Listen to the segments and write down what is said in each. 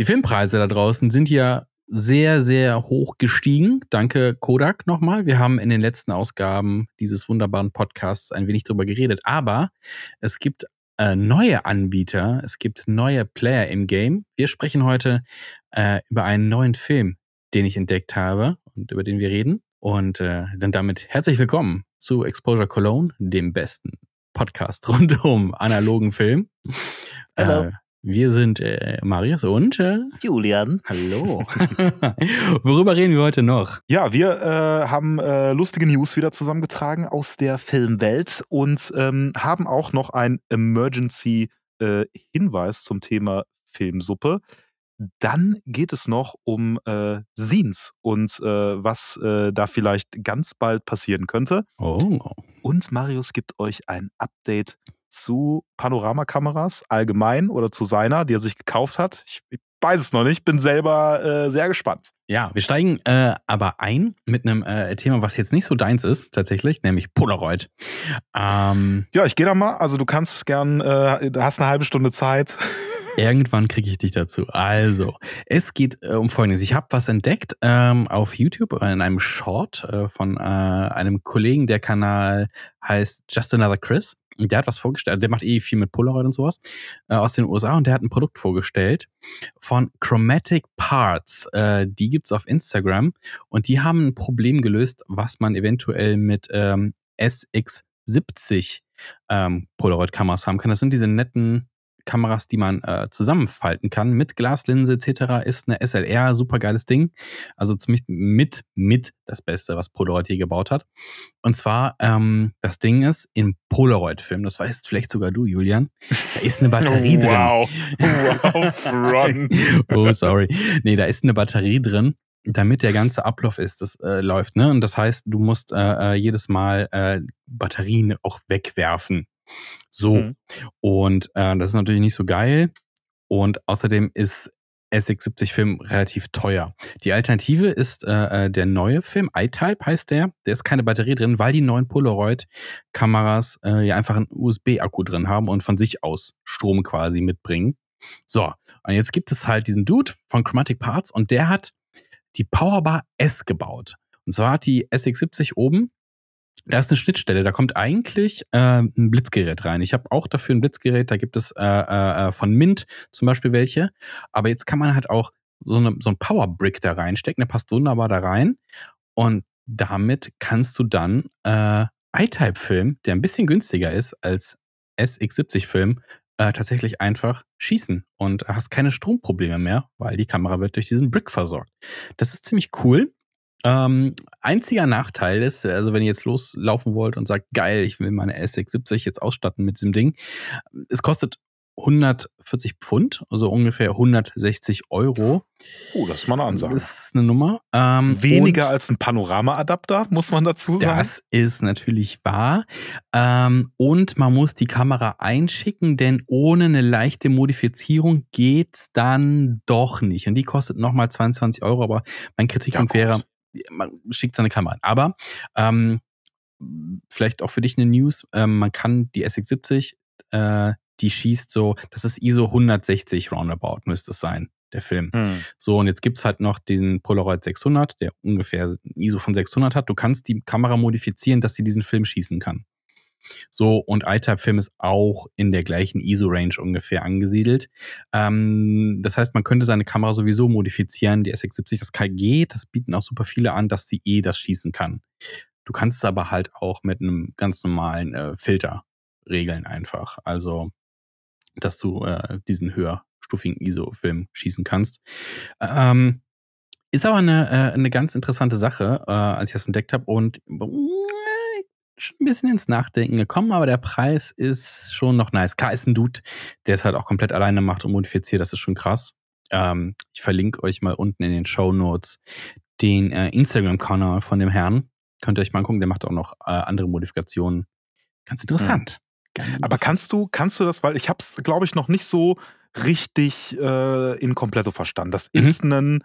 Die Filmpreise da draußen sind ja sehr, sehr hoch gestiegen. Danke Kodak nochmal. Wir haben in den letzten Ausgaben dieses wunderbaren Podcasts ein wenig drüber geredet. Aber es gibt äh, neue Anbieter, es gibt neue Player im Game. Wir sprechen heute äh, über einen neuen Film, den ich entdeckt habe und über den wir reden. Und äh, dann damit herzlich willkommen zu Exposure Cologne, dem besten Podcast rund um analogen Film. Hallo. Äh, wir sind äh, Marius und äh, Julian. Hallo. Worüber reden wir heute noch? Ja, wir äh, haben äh, lustige News wieder zusammengetragen aus der Filmwelt und ähm, haben auch noch ein Emergency-Hinweis äh, zum Thema Filmsuppe. Dann geht es noch um äh, Scenes und äh, was da vielleicht ganz bald passieren könnte. Oh. Und Marius gibt euch ein Update zu Panoramakameras allgemein oder zu seiner, die er sich gekauft hat. Ich, ich weiß es noch nicht, bin selber äh, sehr gespannt. Ja, wir steigen äh, aber ein mit einem äh, Thema, was jetzt nicht so deins ist, tatsächlich, nämlich Polaroid. Ähm, ja, ich gehe da mal. Also du kannst gern, äh, hast eine halbe Stunde Zeit. Irgendwann kriege ich dich dazu. Also, es geht äh, um Folgendes. Ich habe was entdeckt ähm, auf YouTube in einem Short äh, von äh, einem Kollegen. Der Kanal heißt Just Another Chris. Und der hat was vorgestellt. Der macht eh viel mit Polaroid und sowas äh, aus den USA. Und der hat ein Produkt vorgestellt von Chromatic Parts. Äh, die gibt's auf Instagram. Und die haben ein Problem gelöst, was man eventuell mit ähm, SX70 ähm, Polaroid-Kameras haben kann. Das sind diese netten Kameras, die man äh, zusammenfalten kann mit Glaslinse etc. ist eine SLR, super geiles Ding. Also zumindest mit, mit das Beste, was Polaroid hier gebaut hat. Und zwar, ähm, das Ding ist, im Polaroid-Film, das weißt vielleicht sogar du, Julian, da ist eine Batterie wow. drin. Wow, run. oh, sorry. Nee, da ist eine Batterie drin damit der ganze Ablauf ist, das äh, läuft, ne? Und das heißt, du musst äh, äh jedes Mal äh, Batterien auch wegwerfen. So. Mhm. Und äh, das ist natürlich nicht so geil. Und außerdem ist SX70-Film relativ teuer. Die Alternative ist äh, äh der neue Film, iType heißt der. Der ist keine Batterie drin, weil die neuen Polaroid-Kameras äh, ja einfach einen USB-Akku drin haben und von sich aus Strom quasi mitbringen. So, und jetzt gibt es halt diesen Dude von Chromatic Parts und der hat die Powerbar S gebaut. Und zwar hat die SX70 oben da ist eine Schnittstelle, da kommt eigentlich äh, ein Blitzgerät rein. Ich habe auch dafür ein Blitzgerät, da gibt es äh, äh, äh, von Mint zum Beispiel welche. Aber jetzt kann man halt auch so, eine, so ein Powerbrick da reinstecken, der passt wunderbar da rein. Und damit kannst du dann äh, iType-Film, der ein bisschen günstiger ist als SX70-Film, äh, tatsächlich einfach schießen und hast keine Stromprobleme mehr, weil die Kamera wird durch diesen Brick versorgt. Das ist ziemlich cool. Ähm, einziger Nachteil ist, also wenn ihr jetzt loslaufen wollt und sagt, geil, ich will meine SX70 jetzt ausstatten mit diesem Ding, es kostet 140 Pfund, also ungefähr 160 Euro. Oh, das ist mal eine Ansage. Das ist eine Nummer. Ähm, Weniger als ein Panorama-Adapter, muss man dazu sagen. Das ist natürlich wahr. Ähm, und man muss die Kamera einschicken, denn ohne eine leichte Modifizierung geht's dann doch nicht. Und die kostet nochmal 22 Euro, aber mein Kritikpunkt ja, wäre, man schickt seine Kamera an. Aber ähm, vielleicht auch für dich eine News, ähm, man kann die SX70, äh, die schießt so, das ist ISO 160 roundabout, müsste es sein, der Film. Hm. So, und jetzt gibt's halt noch den Polaroid 600, der ungefähr ISO von 600 hat. Du kannst die Kamera modifizieren, dass sie diesen Film schießen kann. So, und iType-Film ist auch in der gleichen ISO-Range ungefähr angesiedelt. Ähm, das heißt, man könnte seine Kamera sowieso modifizieren. Die SX70, das geht, das bieten auch super viele an, dass sie eh das schießen kann. Du kannst es aber halt auch mit einem ganz normalen äh, Filter regeln einfach. Also, dass du äh, diesen höherstufigen ISO-Film schießen kannst. Ähm, ist aber eine, äh, eine ganz interessante Sache, äh, als ich das entdeckt habe. Und schon ein bisschen ins Nachdenken gekommen, aber der Preis ist schon noch nice. Klar ist ein Dude, der es halt auch komplett alleine macht und modifiziert, das ist schon krass. Ähm, ich verlinke euch mal unten in den Show Notes den äh, Instagram-Kanal von dem Herrn. Könnt ihr euch mal angucken, der macht auch noch äh, andere Modifikationen. Ganz interessant. Mhm. Aber kannst du, kannst du das, weil ich habe es, glaube ich, noch nicht so richtig äh, in kompletto verstanden. Das mhm. ist ein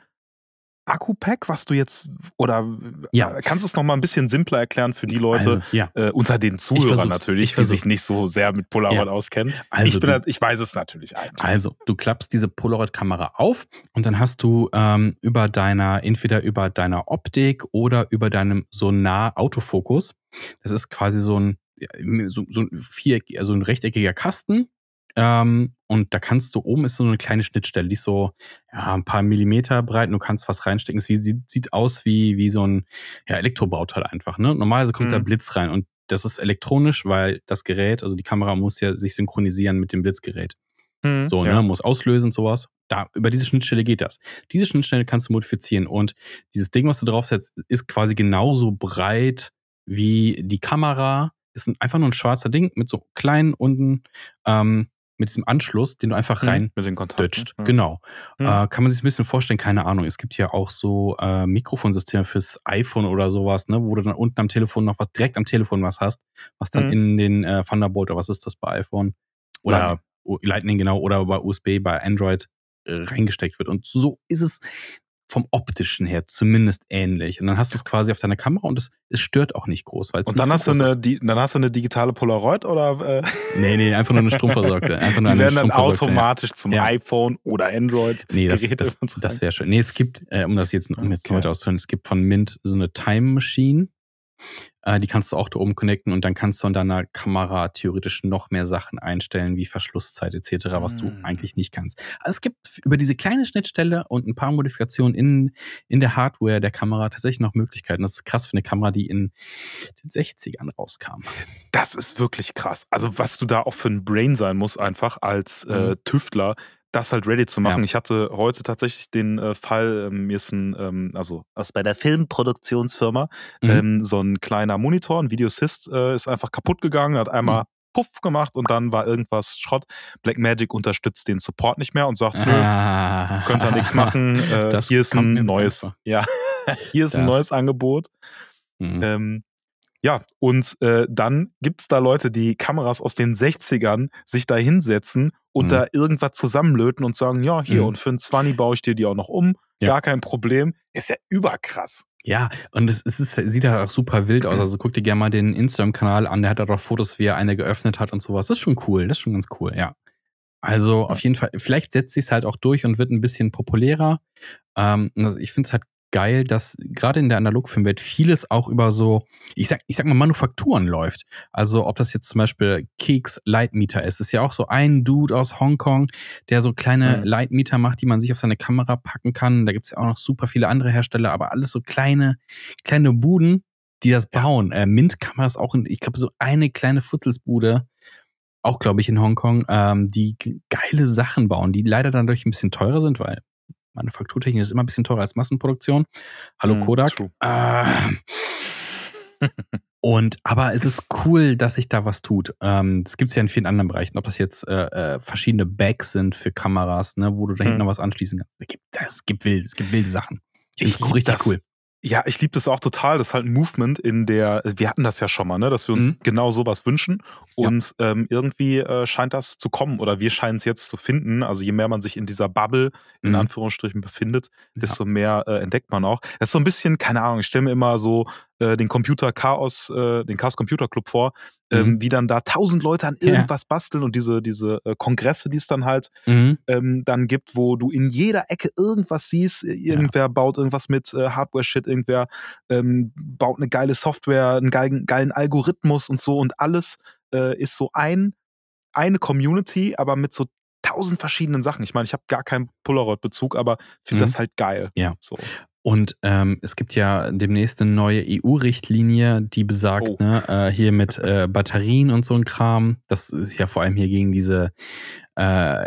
Akku-Pack, was du jetzt, oder Ja. äh, kannst du es nochmal ein bisschen simpler erklären für die Leute, Also, ja. äh, unter den Zuhörern natürlich, Ich die sich nicht so sehr mit Polaroid Ja. auskennen? Also, ich, bin, du- ich weiß es natürlich eigentlich. Also, du klappst diese Polaroid-Kamera auf und dann hast du ähm, über deiner, entweder über deiner Optik oder über deinem Sonar-Autofokus. Das ist quasi so ein, so, so ein viereck, also ein rechteckiger Kasten. Ähm, und da kannst du, oben ist so eine kleine Schnittstelle, die ist so ja, ein paar Millimeter breit und du kannst was reinstecken. Es sieht, sieht aus wie, wie so ein ja, Elektrobauteil einfach. Ne? Normalerweise kommt da Mhm. Blitz rein und das ist elektronisch, weil das Gerät, also die Kamera muss ja sich synchronisieren mit dem Blitzgerät. Hm, So, ja. ne, muss auslösen, sowas. Da, über diese Schnittstelle geht das. Diese Schnittstelle kannst du modifizieren und dieses Ding, was du draufsetzt, ist quasi genauso breit wie die Kamera. Ist ein, einfach nur ein schwarzer Ding mit so kleinen unten, ähm, mit diesem Anschluss, den du einfach Hm, rein mit den Kontakten. dutscht. Ja. Genau. Hm. Äh, kann man sich ein bisschen vorstellen, keine Ahnung. Es gibt ja auch so äh, Mikrofonsysteme fürs iPhone oder sowas, ne, wo du dann unten am Telefon noch was, direkt am Telefon was hast, was dann Mhm. in den äh, Thunderbolt oder was ist das bei iPhone? Oder Lightning. Lightning, genau, oder bei USB, bei Android äh, reingesteckt wird. Und so ist es vom optischen her zumindest ähnlich. Und dann hast du es quasi auf deiner Kamera und es, es stört auch nicht groß. Weil es Und nicht dann hast, du eine, die, dann hast du eine digitale Polaroid oder äh, Nee, nee, einfach nur eine stromversorgte. Einfach nur die werden dann stromversorgte, ja. automatisch zum Ja. iPhone oder Android Nee, das, das, das wäre schön. Nee, es gibt, äh, um das jetzt, um jetzt Okay. heute auszuhören, es gibt von Mint so eine Time Machine. Äh, die kannst du auch da oben connecten und dann kannst du an deiner Kamera theoretisch noch mehr Sachen einstellen, wie Verschlusszeit etc., was du Mm. eigentlich nicht kannst. Also es gibt über diese kleine Schnittstelle und ein paar Modifikationen in, in der Hardware der Kamera tatsächlich noch Möglichkeiten. Das ist krass für eine Kamera, die in den 60ern rauskam. Das ist wirklich krass. Also, was du da auch für ein Brain sein musst, einfach als äh, Mhm. Tüftler, das halt ready zu machen. Ja. Ich hatte heute tatsächlich den äh, Fall, ähm, mir ist ein, ähm, also aus bei der Filmproduktionsfirma, Mhm. ähm, so ein kleiner Monitor, ein Videosys, äh, ist einfach kaputt gegangen, hat einmal Mhm. Puff gemacht und dann war irgendwas Schrott. Blackmagic unterstützt den Support nicht mehr und sagt, nö, Ah. könnt ihr nichts machen. Äh, Das hier ist ein neues, ja, hier ist ein Das- neues Angebot. Mhm. Ja, und äh, dann gibt es da Leute, die Kameras aus den 60ern sich da hinsetzen und Mhm. da irgendwas zusammenlöten und sagen, ja, hier, Mhm. und für ein 20 baue ich dir die auch noch um. Ja. Gar kein Problem. Ist ja überkrass. Ja, und es, es ist, sieht ja auch super wild aus. Also guck dir gerne mal den Instagram-Kanal an. Der hat da doch Fotos, wie er eine geöffnet hat und sowas. Das ist schon cool. Das ist schon ganz cool, ja. Also auf jeden Fall, vielleicht setzt sich halt auch durch und wird ein bisschen populärer. Ähm, also ich finde es halt geil, dass gerade in der Analogfilmwelt vieles auch über so, ich sag, ich sag mal, Manufakturen läuft. Also ob das jetzt zum Beispiel Keks Lightmeter ist, ist ja auch so ein Dude aus Hongkong, der so kleine Mhm. Lightmeter macht, die man sich auf seine Kamera packen kann. Da gibt's ja auch noch super viele andere Hersteller, aber alles so kleine, kleine Buden, die das bauen. Äh, Mint-Kamera ist auch, in, ich glaube, so eine kleine Futzelsbude, auch glaube ich in Hongkong, ähm, die geile Sachen bauen, die leider dann durch ein bisschen teurer sind, weil Manufakturtechnik ist immer ein bisschen teurer als Massenproduktion. Hallo Mhm, Kodak. Ähm, und aber es ist cool, dass sich da was tut. Ähm, das gibt's ja in vielen anderen Bereichen, ob das jetzt äh, äh, verschiedene Bags sind für Kameras, ne, wo du da hinten Mhm. noch was anschließen kannst. Es gibt, es gibt wild, es gibt wilde Sachen. Ich Ich finde lieb richtig das. cool. Ja, ich liebe das auch total. Das ist halt ein Movement in der, wir hatten das ja schon mal, ne, dass wir uns Mhm. genau sowas wünschen. Ja. Und ähm, irgendwie äh, scheint das zu kommen oder wir scheinen es jetzt zu finden. Also je mehr man sich in dieser Bubble in Mhm. Anführungsstrichen befindet, Ja. desto mehr äh, entdeckt man auch. Das ist so ein bisschen, keine Ahnung, ich stelle mir immer so äh, den Computer Chaos, äh, den Chaos Computer Club vor, ähm, Mhm. wie dann da tausend Leute an Ja. irgendwas basteln und diese, diese äh, Kongresse, die es dann halt Mhm. ähm, dann gibt, wo du in jeder Ecke irgendwas siehst. Irgendwer baut irgendwas mit äh, Hardware-Shit, irgendwer ähm, baut eine geile Software, einen geilen, geilen Algorithmus und so und alles ist so ein, eine Community, aber mit so tausend verschiedenen Sachen. Ich meine, ich habe gar keinen Polaroid-Bezug, aber finde Mhm. das halt geil. Ja. So. Und ähm, es gibt ja demnächst eine neue EU-Richtlinie, die besagt, Oh. ne, äh, hier mit äh, Batterien und so ein Kram. Das ist ja vor allem hier gegen diese äh,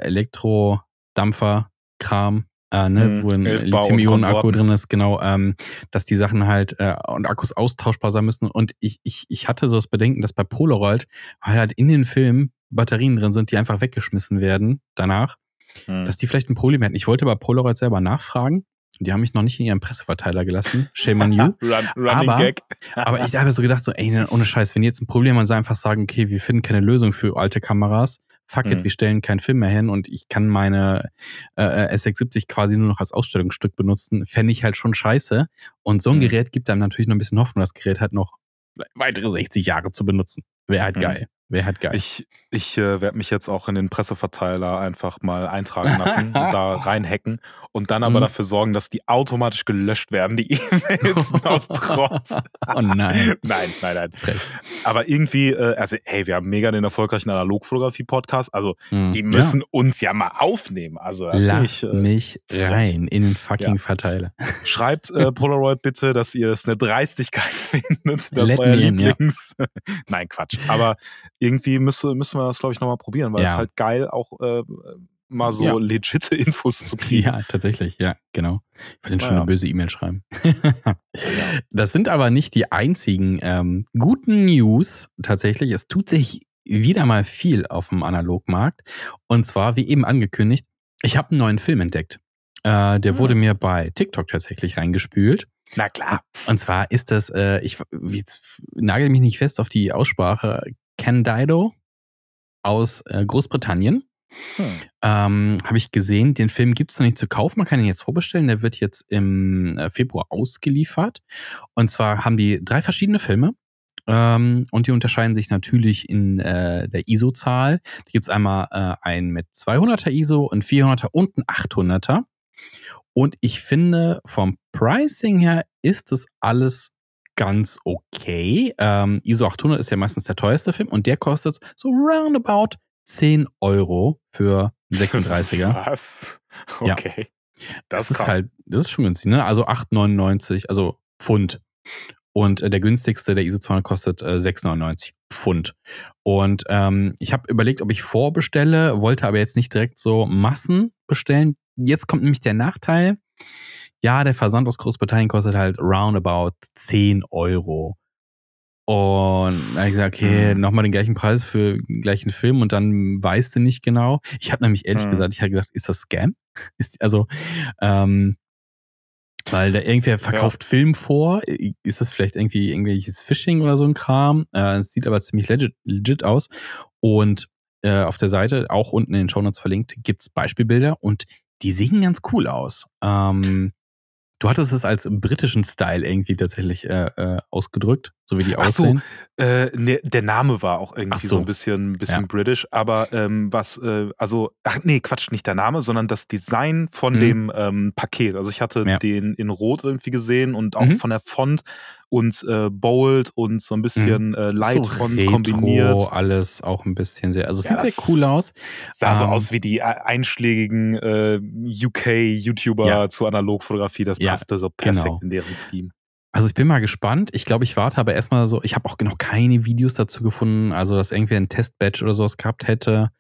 Elektrodampfer-Kram, äh, ne, Mhm. wo ein Lithium-Ionen-Akku drin ist, genau, ähm, dass die Sachen halt äh, und Akkus austauschbar sein müssen. Und ich, ich, ich hatte so das Bedenken, dass bei Polaroid, weil halt in den Filmen Batterien drin sind, die einfach weggeschmissen werden danach, Hm. dass die vielleicht ein Problem hätten. Ich wollte bei Polaroid selber nachfragen. Die haben mich noch nicht in ihren Presseverteiler gelassen. Shame on you. Run, running Aber- Gag. Aber ich habe so gedacht, so, ey, ne, ohne Scheiß, wenn jetzt ein Problem haben und sie einfach sagen, okay, wir finden keine Lösung für alte Kameras, fuck it, Mhm. wir stellen keinen Film mehr hin und ich kann meine äh, S670 quasi nur noch als Ausstellungsstück benutzen, fände ich halt schon scheiße. Und so ein Mhm. Gerät gibt einem natürlich noch ein bisschen Hoffnung, das Gerät hat noch weitere 60 Jahre zu benutzen. Wäre halt Mhm. geil. Wäre halt geil. Ich, ich äh, werde mich jetzt auch in den Presseverteiler einfach mal eintragen lassen, da reinhacken und dann aber Mhm. dafür sorgen, dass die automatisch gelöscht werden, die E-Mails aus Trotz. oh nein. Nein, nein, nein. Aber irgendwie, äh, also hey, wir haben mega den erfolgreichen Analogfotografie-Podcast, also Mhm. die müssen uns ja mal aufnehmen. Also das finde Lass ich, äh, mich rein in den fucking Ja. Verteiler. Schreibt äh, Polaroid bitte, dass ihr es eine Dreistigkeit findet, dass Let euer me in, ja. Lieblings. Nein, Quatsch. Aber irgendwie müssen, müssen wir das, glaube ich, nochmal probieren, weil es Ja. halt geil auch äh, mal so Ja. legitime Infos zu kriegen. Ja, tatsächlich, ja, genau. Ich wollte schon Naja. eine böse E-Mail schreiben. Das sind aber nicht die einzigen ähm, guten News tatsächlich. Es tut sich wieder mal viel auf dem Analogmarkt. Und zwar, wie eben angekündigt, ich habe einen neuen Film entdeckt. Äh, der Hm. wurde mir bei TikTok tatsächlich reingespült. Na klar. Und zwar ist das, äh, ich wie, nagel mich nicht fest auf die Aussprache, Candido aus äh, Großbritannien. Hm. Ähm, Habe ich gesehen, den Film gibt es noch nicht zu kaufen. Man kann ihn jetzt vorbestellen. Der wird jetzt im äh, Februar ausgeliefert. Und zwar haben die drei verschiedene Filme. Ähm, und die unterscheiden sich natürlich in äh, der ISO-Zahl. Da gibt es einmal äh, einen mit 200er ISO, einen 400er und einen 800er. Und ich finde, vom Pricing her ist das alles ganz okay. Ähm, ISO 800 ist ja meistens der teuerste Film und der kostet so roundabout 10 Euro für einen 36er. Was? Ja. Okay. Das, Das, ist halt, das ist schon günstig, ne? Also 8,99, also Pfund. Und äh, der günstigste, der ISO 200, kostet äh, 6,99 Pfund. Und ähm, ich habe überlegt, ob ich vorbestelle, wollte aber jetzt nicht direkt so Massen bestellen. Jetzt kommt nämlich der Nachteil. Ja, der Versand aus Großbritannien kostet halt roundabout 10 Euro. Und da habe ich gesagt, okay, Mhm. nochmal den gleichen Preis für den gleichen Film und dann weißt du nicht genau. Ich habe nämlich ehrlich Mhm. gesagt, ich habe gedacht, ist das Scam? Ist, also, ähm, weil da irgendwer verkauft Film vor. Ist das vielleicht irgendwie irgendwelches Phishing oder so ein Kram? Äh, Es sieht aber ziemlich legit, legit aus. Und äh, auf der Seite, auch unten in den Shownotes verlinkt, gibt's Beispielbilder und die sehen ganz cool aus. Ähm, du hattest es als britischen Style irgendwie tatsächlich äh, äh, ausgedrückt, so wie die Ach so, aussehen. Äh, ne, der Name war auch irgendwie so. so. ein bisschen, bisschen Ja. british, aber ähm, was, äh, also, ach nee, Quatsch, nicht der Name, sondern das Design von Mhm. dem ähm, Paket. Also ich hatte Ja. den in Rot irgendwie gesehen und auch Mhm. von der Font und äh, bold und so ein bisschen äh, Light so retro, kombiniert. alles auch ein bisschen sehr, also es Ja, sieht sehr cool aus. Sah so Ähm, aus wie die äh, einschlägigen äh, UK-YouTuber Ja. zur Analogfotografie. Das Ja, passte so perfekt genau. in deren Scheme. Also ich bin mal gespannt. Ich glaube, ich warte aber erstmal so. Ich habe auch noch keine Videos dazu gefunden, also dass irgendwer ein Testbatch oder sowas gehabt hätte.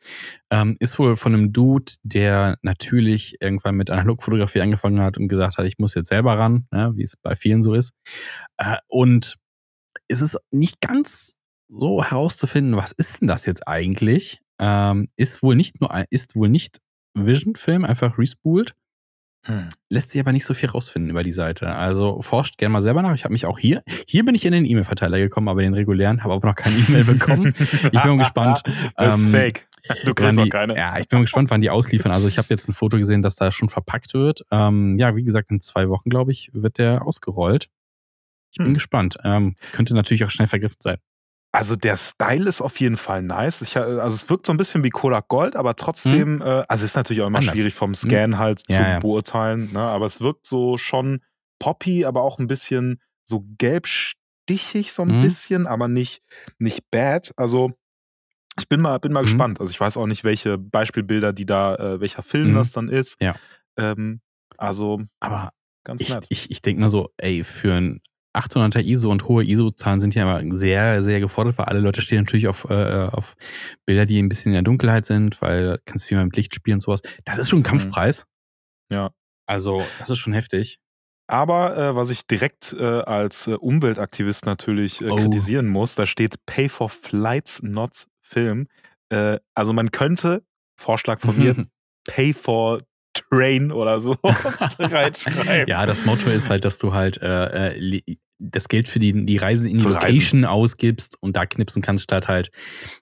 Ähm, ist wohl von einem Dude, der natürlich irgendwann mit Analogfotografie angefangen hat und gesagt hat, ich muss jetzt selber ran, ne, wie es bei vielen so ist. Äh, und es ist nicht ganz so herauszufinden, was ist denn das jetzt eigentlich? Ähm, ist wohl nicht nur ist wohl nicht Vision-Film, einfach respooled. Hm. Lässt sich aber nicht so viel rausfinden über die Seite. Also forscht gerne mal selber nach. Ich habe mich auch hier, hier bin ich in den E-Mail-Verteiler gekommen, aber den regulären, habe aber noch keine E-Mail bekommen. Ich bin mal gespannt. Das ist ähm, fake. Du kriegst auch die, keine. Ja, ich bin mal gespannt, wann die ausliefern. Also ich habe jetzt ein Foto gesehen, dass da schon verpackt wird. Ähm, ja, wie gesagt, in zwei Wochen, glaube ich, wird der ausgerollt. Ich bin Hm. gespannt. Ähm, könnte natürlich auch schnell vergriffen sein. Also der Style ist auf jeden Fall nice. Ich, also es wirkt so ein bisschen wie Kodak Gold, aber trotzdem, äh, also es ist natürlich auch immer Anders. schwierig vom Scan halt Ja, zu ja. beurteilen, ne? aber es wirkt so schon poppy, aber auch ein bisschen so gelbstichig so ein Mhm. bisschen, aber nicht, nicht bad. Also ich bin mal, bin mal Mhm. gespannt. Also ich weiß auch nicht, welche Beispielbilder, die da, äh, welcher Film Mhm. das dann ist. Ja. Ähm, also Aber ganz ich, nett. ich, ich denke mal so, ey, für ein 800er ISO und hohe ISO-Zahlen sind ja immer sehr, sehr gefordert, weil alle Leute stehen natürlich auf, äh, auf Bilder, die ein bisschen in der Dunkelheit sind, weil kannst du viel mehr mit Licht spielen und sowas. Das ist schon ein Kampfpreis. Ja. Also, das ist schon heftig. Aber äh, was ich direkt äh, als äh, Umweltaktivist natürlich äh, Oh. kritisieren muss, da steht Pay for Flights, not Film. Äh, also man könnte, Vorschlag von mir, Pay for Train oder so reinschreiben. ja, das Motto ist halt, dass du halt äh, das Geld für die, die Reise in die Für Location ausgibst und da knipsen kannst, statt halt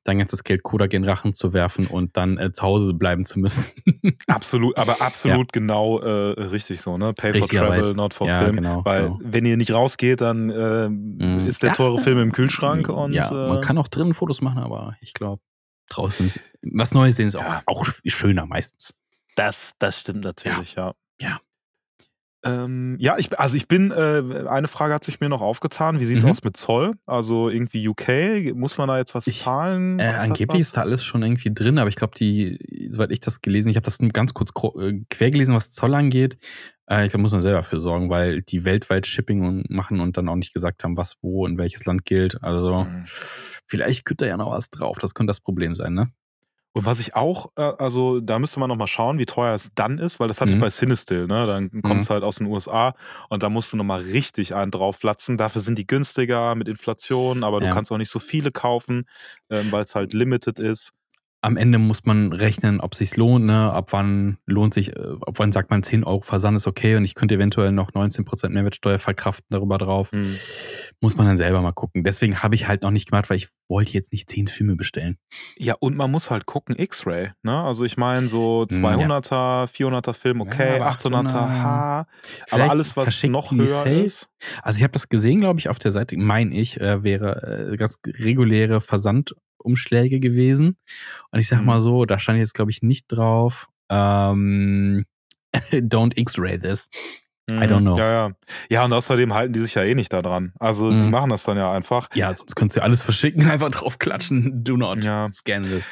dein ganzes Geld Kodak in den Rachen zu werfen und dann äh, zu Hause bleiben zu müssen. Absolut, aber absolut genau äh, richtig so, ne? Pay for Richtig, travel, aber- not for ja, film. genau, weil genau. wenn ihr nicht rausgeht, dann äh, Mhm. ist der Ja. teure Film im Kühlschrank und ja, man äh, kann auch drinnen Fotos machen, aber ich glaube, draußen ist, was Neues sehen ist auch, Ja. auch schöner meistens. Das, das stimmt natürlich, ja. Ja. Ähm, ja, ich, also ich bin, äh, eine Frage hat sich mir noch aufgetan. Wie sieht's Mhm. aus mit Zoll? Also irgendwie UK, muss man da jetzt was Ich- zahlen? Äh, Kostet angeblich was? ist da alles schon irgendwie drin, aber ich glaube, die, soweit ich das gelesen, ich habe das nur ganz kurz äh, quer gelesen, was Zoll angeht. Äh, ich glaube, muss man selber für sorgen, weil die weltweit Shipping machen und dann auch nicht gesagt haben, was wo in welches Land gilt. Also Mhm. vielleicht könnte da ja noch was drauf. Das könnte das Problem sein, ne? Und was ich auch, äh, also da müsste man noch mal schauen, wie teuer es dann ist, weil das hatte ich Mhm. bei Cinestill, ne? Dann kommt es halt aus den USA und da musst du noch mal richtig einen draufplatzen. Dafür sind die günstiger mit Inflation, aber du Ja. kannst auch nicht so viele kaufen, ähm, weil es halt limited ist. Am Ende muss man rechnen, ob sich's lohnt, ne? Ab wann lohnt sich, äh, ab wann sagt man 10 Euro Versand ist okay und ich könnte eventuell noch 19% Mehrwertsteuer verkraften darüber drauf. Hm. Muss man dann selber mal gucken. Deswegen habe ich halt noch nicht gemacht, weil ich wollte jetzt nicht 10 Filme bestellen. Ja, und man muss halt gucken, X-Ray, ne? Also ich meine so Hm, 200er, 400er Film, okay, aber 800er, 800er, H, aber alles, was noch höher safe. ist. Also ich habe das gesehen, glaube ich, auf der Seite, mein ich, äh, wäre äh, ganz reguläre Versandumschläge gewesen. Und ich sag Mhm. mal so, da stand jetzt, glaube ich, nicht drauf, ähm, don't X-ray this. I don't know. Ja, ja. Ja, und außerdem halten die sich ja eh nicht da dran. Also die Mhm. machen das dann ja einfach. Ja, sonst könntest du alles verschicken, einfach draufklatschen, do not Ja. scan this.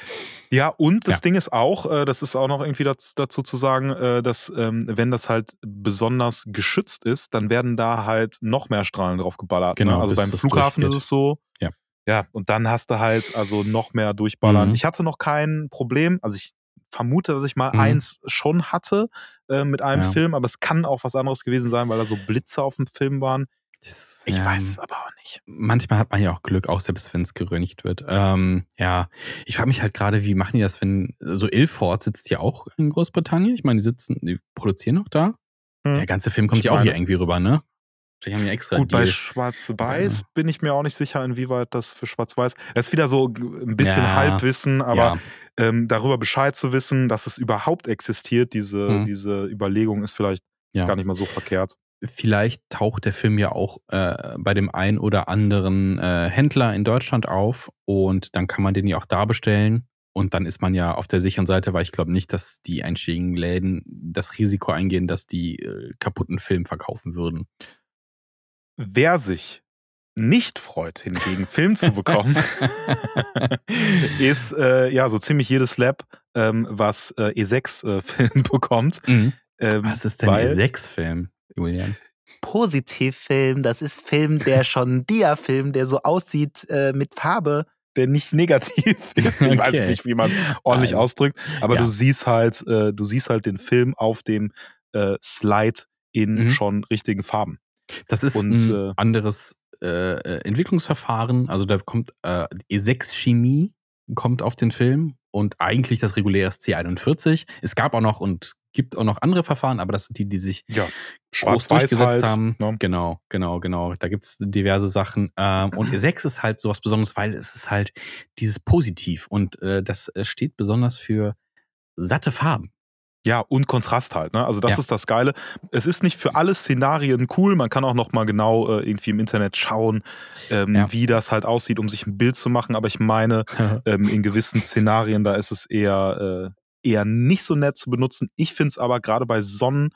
Ja, und das Ja. Ding ist auch, äh, das ist auch noch irgendwie dazu, zu sagen, äh, dass ähm, wenn das halt besonders geschützt ist, dann werden da halt noch mehr Strahlen drauf geballert. Genau, ne? Also bis beim Flughafen ist es so. Ja. Ja, und dann hast du halt also noch mehr durchballern. Mhm. Ich hatte noch kein Problem, also ich vermute, dass ich mal Mhm. eins schon hatte äh, mit einem Ja. Film, aber es kann auch was anderes gewesen sein, weil da so Blitze auf dem Film waren. Das, Ich ja, weiß es aber auch nicht. Manchmal hat man ja auch Glück, auch selbst wenn es geröntgt wird. Ähm, ja, ich frage mich halt gerade, wie machen die das, wenn so Ilford sitzt ja auch in Großbritannien? Ich meine, die sitzen, die produzieren noch da. Hm. Der ganze Film kommt Ich ja auch hier meine- irgendwie rüber, ne? Vielleicht haben die extra Gut, bei Deal. Schwarz-Weiß Ja. bin ich mir auch nicht sicher, inwieweit das für Schwarz-Weiß. Das ist wieder so ein bisschen Ja. Halbwissen, aber ja, ähm, darüber Bescheid zu wissen, dass es überhaupt existiert, diese, Mhm. diese Überlegung ist vielleicht gar nicht mal so verkehrt. vielleicht taucht der Film ja auch äh, bei dem ein oder anderen äh, Händler in Deutschland auf und dann kann man den ja auch da bestellen. Und dann ist man ja auf der sicheren Seite, weil ich glaube nicht, dass die einschlägigen Läden das Risiko eingehen, dass die äh, kaputten Film verkaufen würden. Wer sich nicht freut, hingegen Film zu bekommen, ist äh, ja so ziemlich jedes Lab, ähm, was äh, E6-Film bekommt. Mhm. Ähm, Was ist denn weil- der Sechs-Film, Julian? Positivfilm, das ist Film, der schon Dia-Film, der so aussieht äh, mit Farbe, der nicht negativ ist. Ich weiß Okay. nicht, wie man es ordentlich Nein. ausdrückt, aber Ja. du siehst halt, äh, du siehst halt den Film auf dem äh, Slide in Mhm. schon richtigen Farben. Das ist Und, ein äh, anderes äh, äh, Entwicklungsverfahren. Also da kommt äh, E6-Chemie kommt auf den Film und eigentlich das reguläre ist C41. Es gab auch noch und gibt auch noch andere Verfahren, aber das sind die, die sich Ja, groß durchgesetzt halt, haben. ne? Genau, genau, genau. Da gibt's diverse Sachen. Ähm, und E6 ist halt sowas Besonderes, weil es ist halt dieses Positiv und äh, das äh, steht besonders für satte Farben. Ja, und Kontrast halt. Ne? Also das Ja. ist das Geile. Es ist nicht für alle Szenarien cool. Man kann auch noch mal genau äh, irgendwie im Internet schauen, ähm, Ja. wie das halt aussieht, um sich ein Bild zu machen. Aber ich meine, ähm, in gewissen Szenarien, da ist es eher, äh, eher nicht so nett zu benutzen. Ich finde es aber gerade bei Sonnen,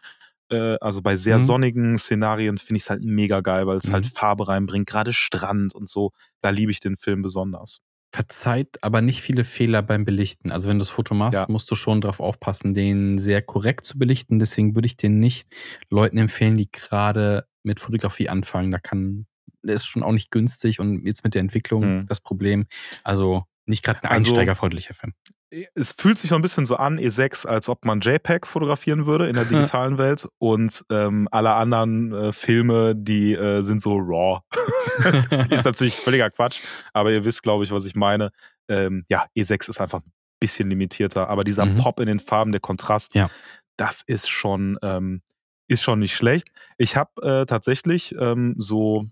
äh, also bei sehr Mhm. sonnigen Szenarien, finde ich es halt mega geil, weil es Mhm. halt Farbe reinbringt, gerade Strand und so. Da liebe ich den Film besonders. Verzeiht aber nicht viele Fehler beim Belichten. Also wenn du das Foto machst, Ja. musst du schon darauf aufpassen, den sehr korrekt zu belichten. Deswegen würde ich den nicht Leuten empfehlen, die gerade mit Fotografie anfangen. Da kann, der ist schon auch nicht günstig und jetzt mit der Entwicklung Mhm. das Problem. Also nicht gerade ein Also- einsteigerfreundlicher Film. Es fühlt sich so ein bisschen so an, E6, als ob man JPEG fotografieren würde in der digitalen Welt und ähm, alle anderen äh, Filme, die äh, sind so raw. ist natürlich völliger Quatsch, aber ihr wisst, glaube ich, was ich meine. Ähm, ja, E6 ist einfach ein bisschen limitierter, aber dieser Mhm. Pop in den Farben, der Kontrast, Ja. das ist schon, ähm, ist schon nicht schlecht. Ich habe äh, tatsächlich ähm, so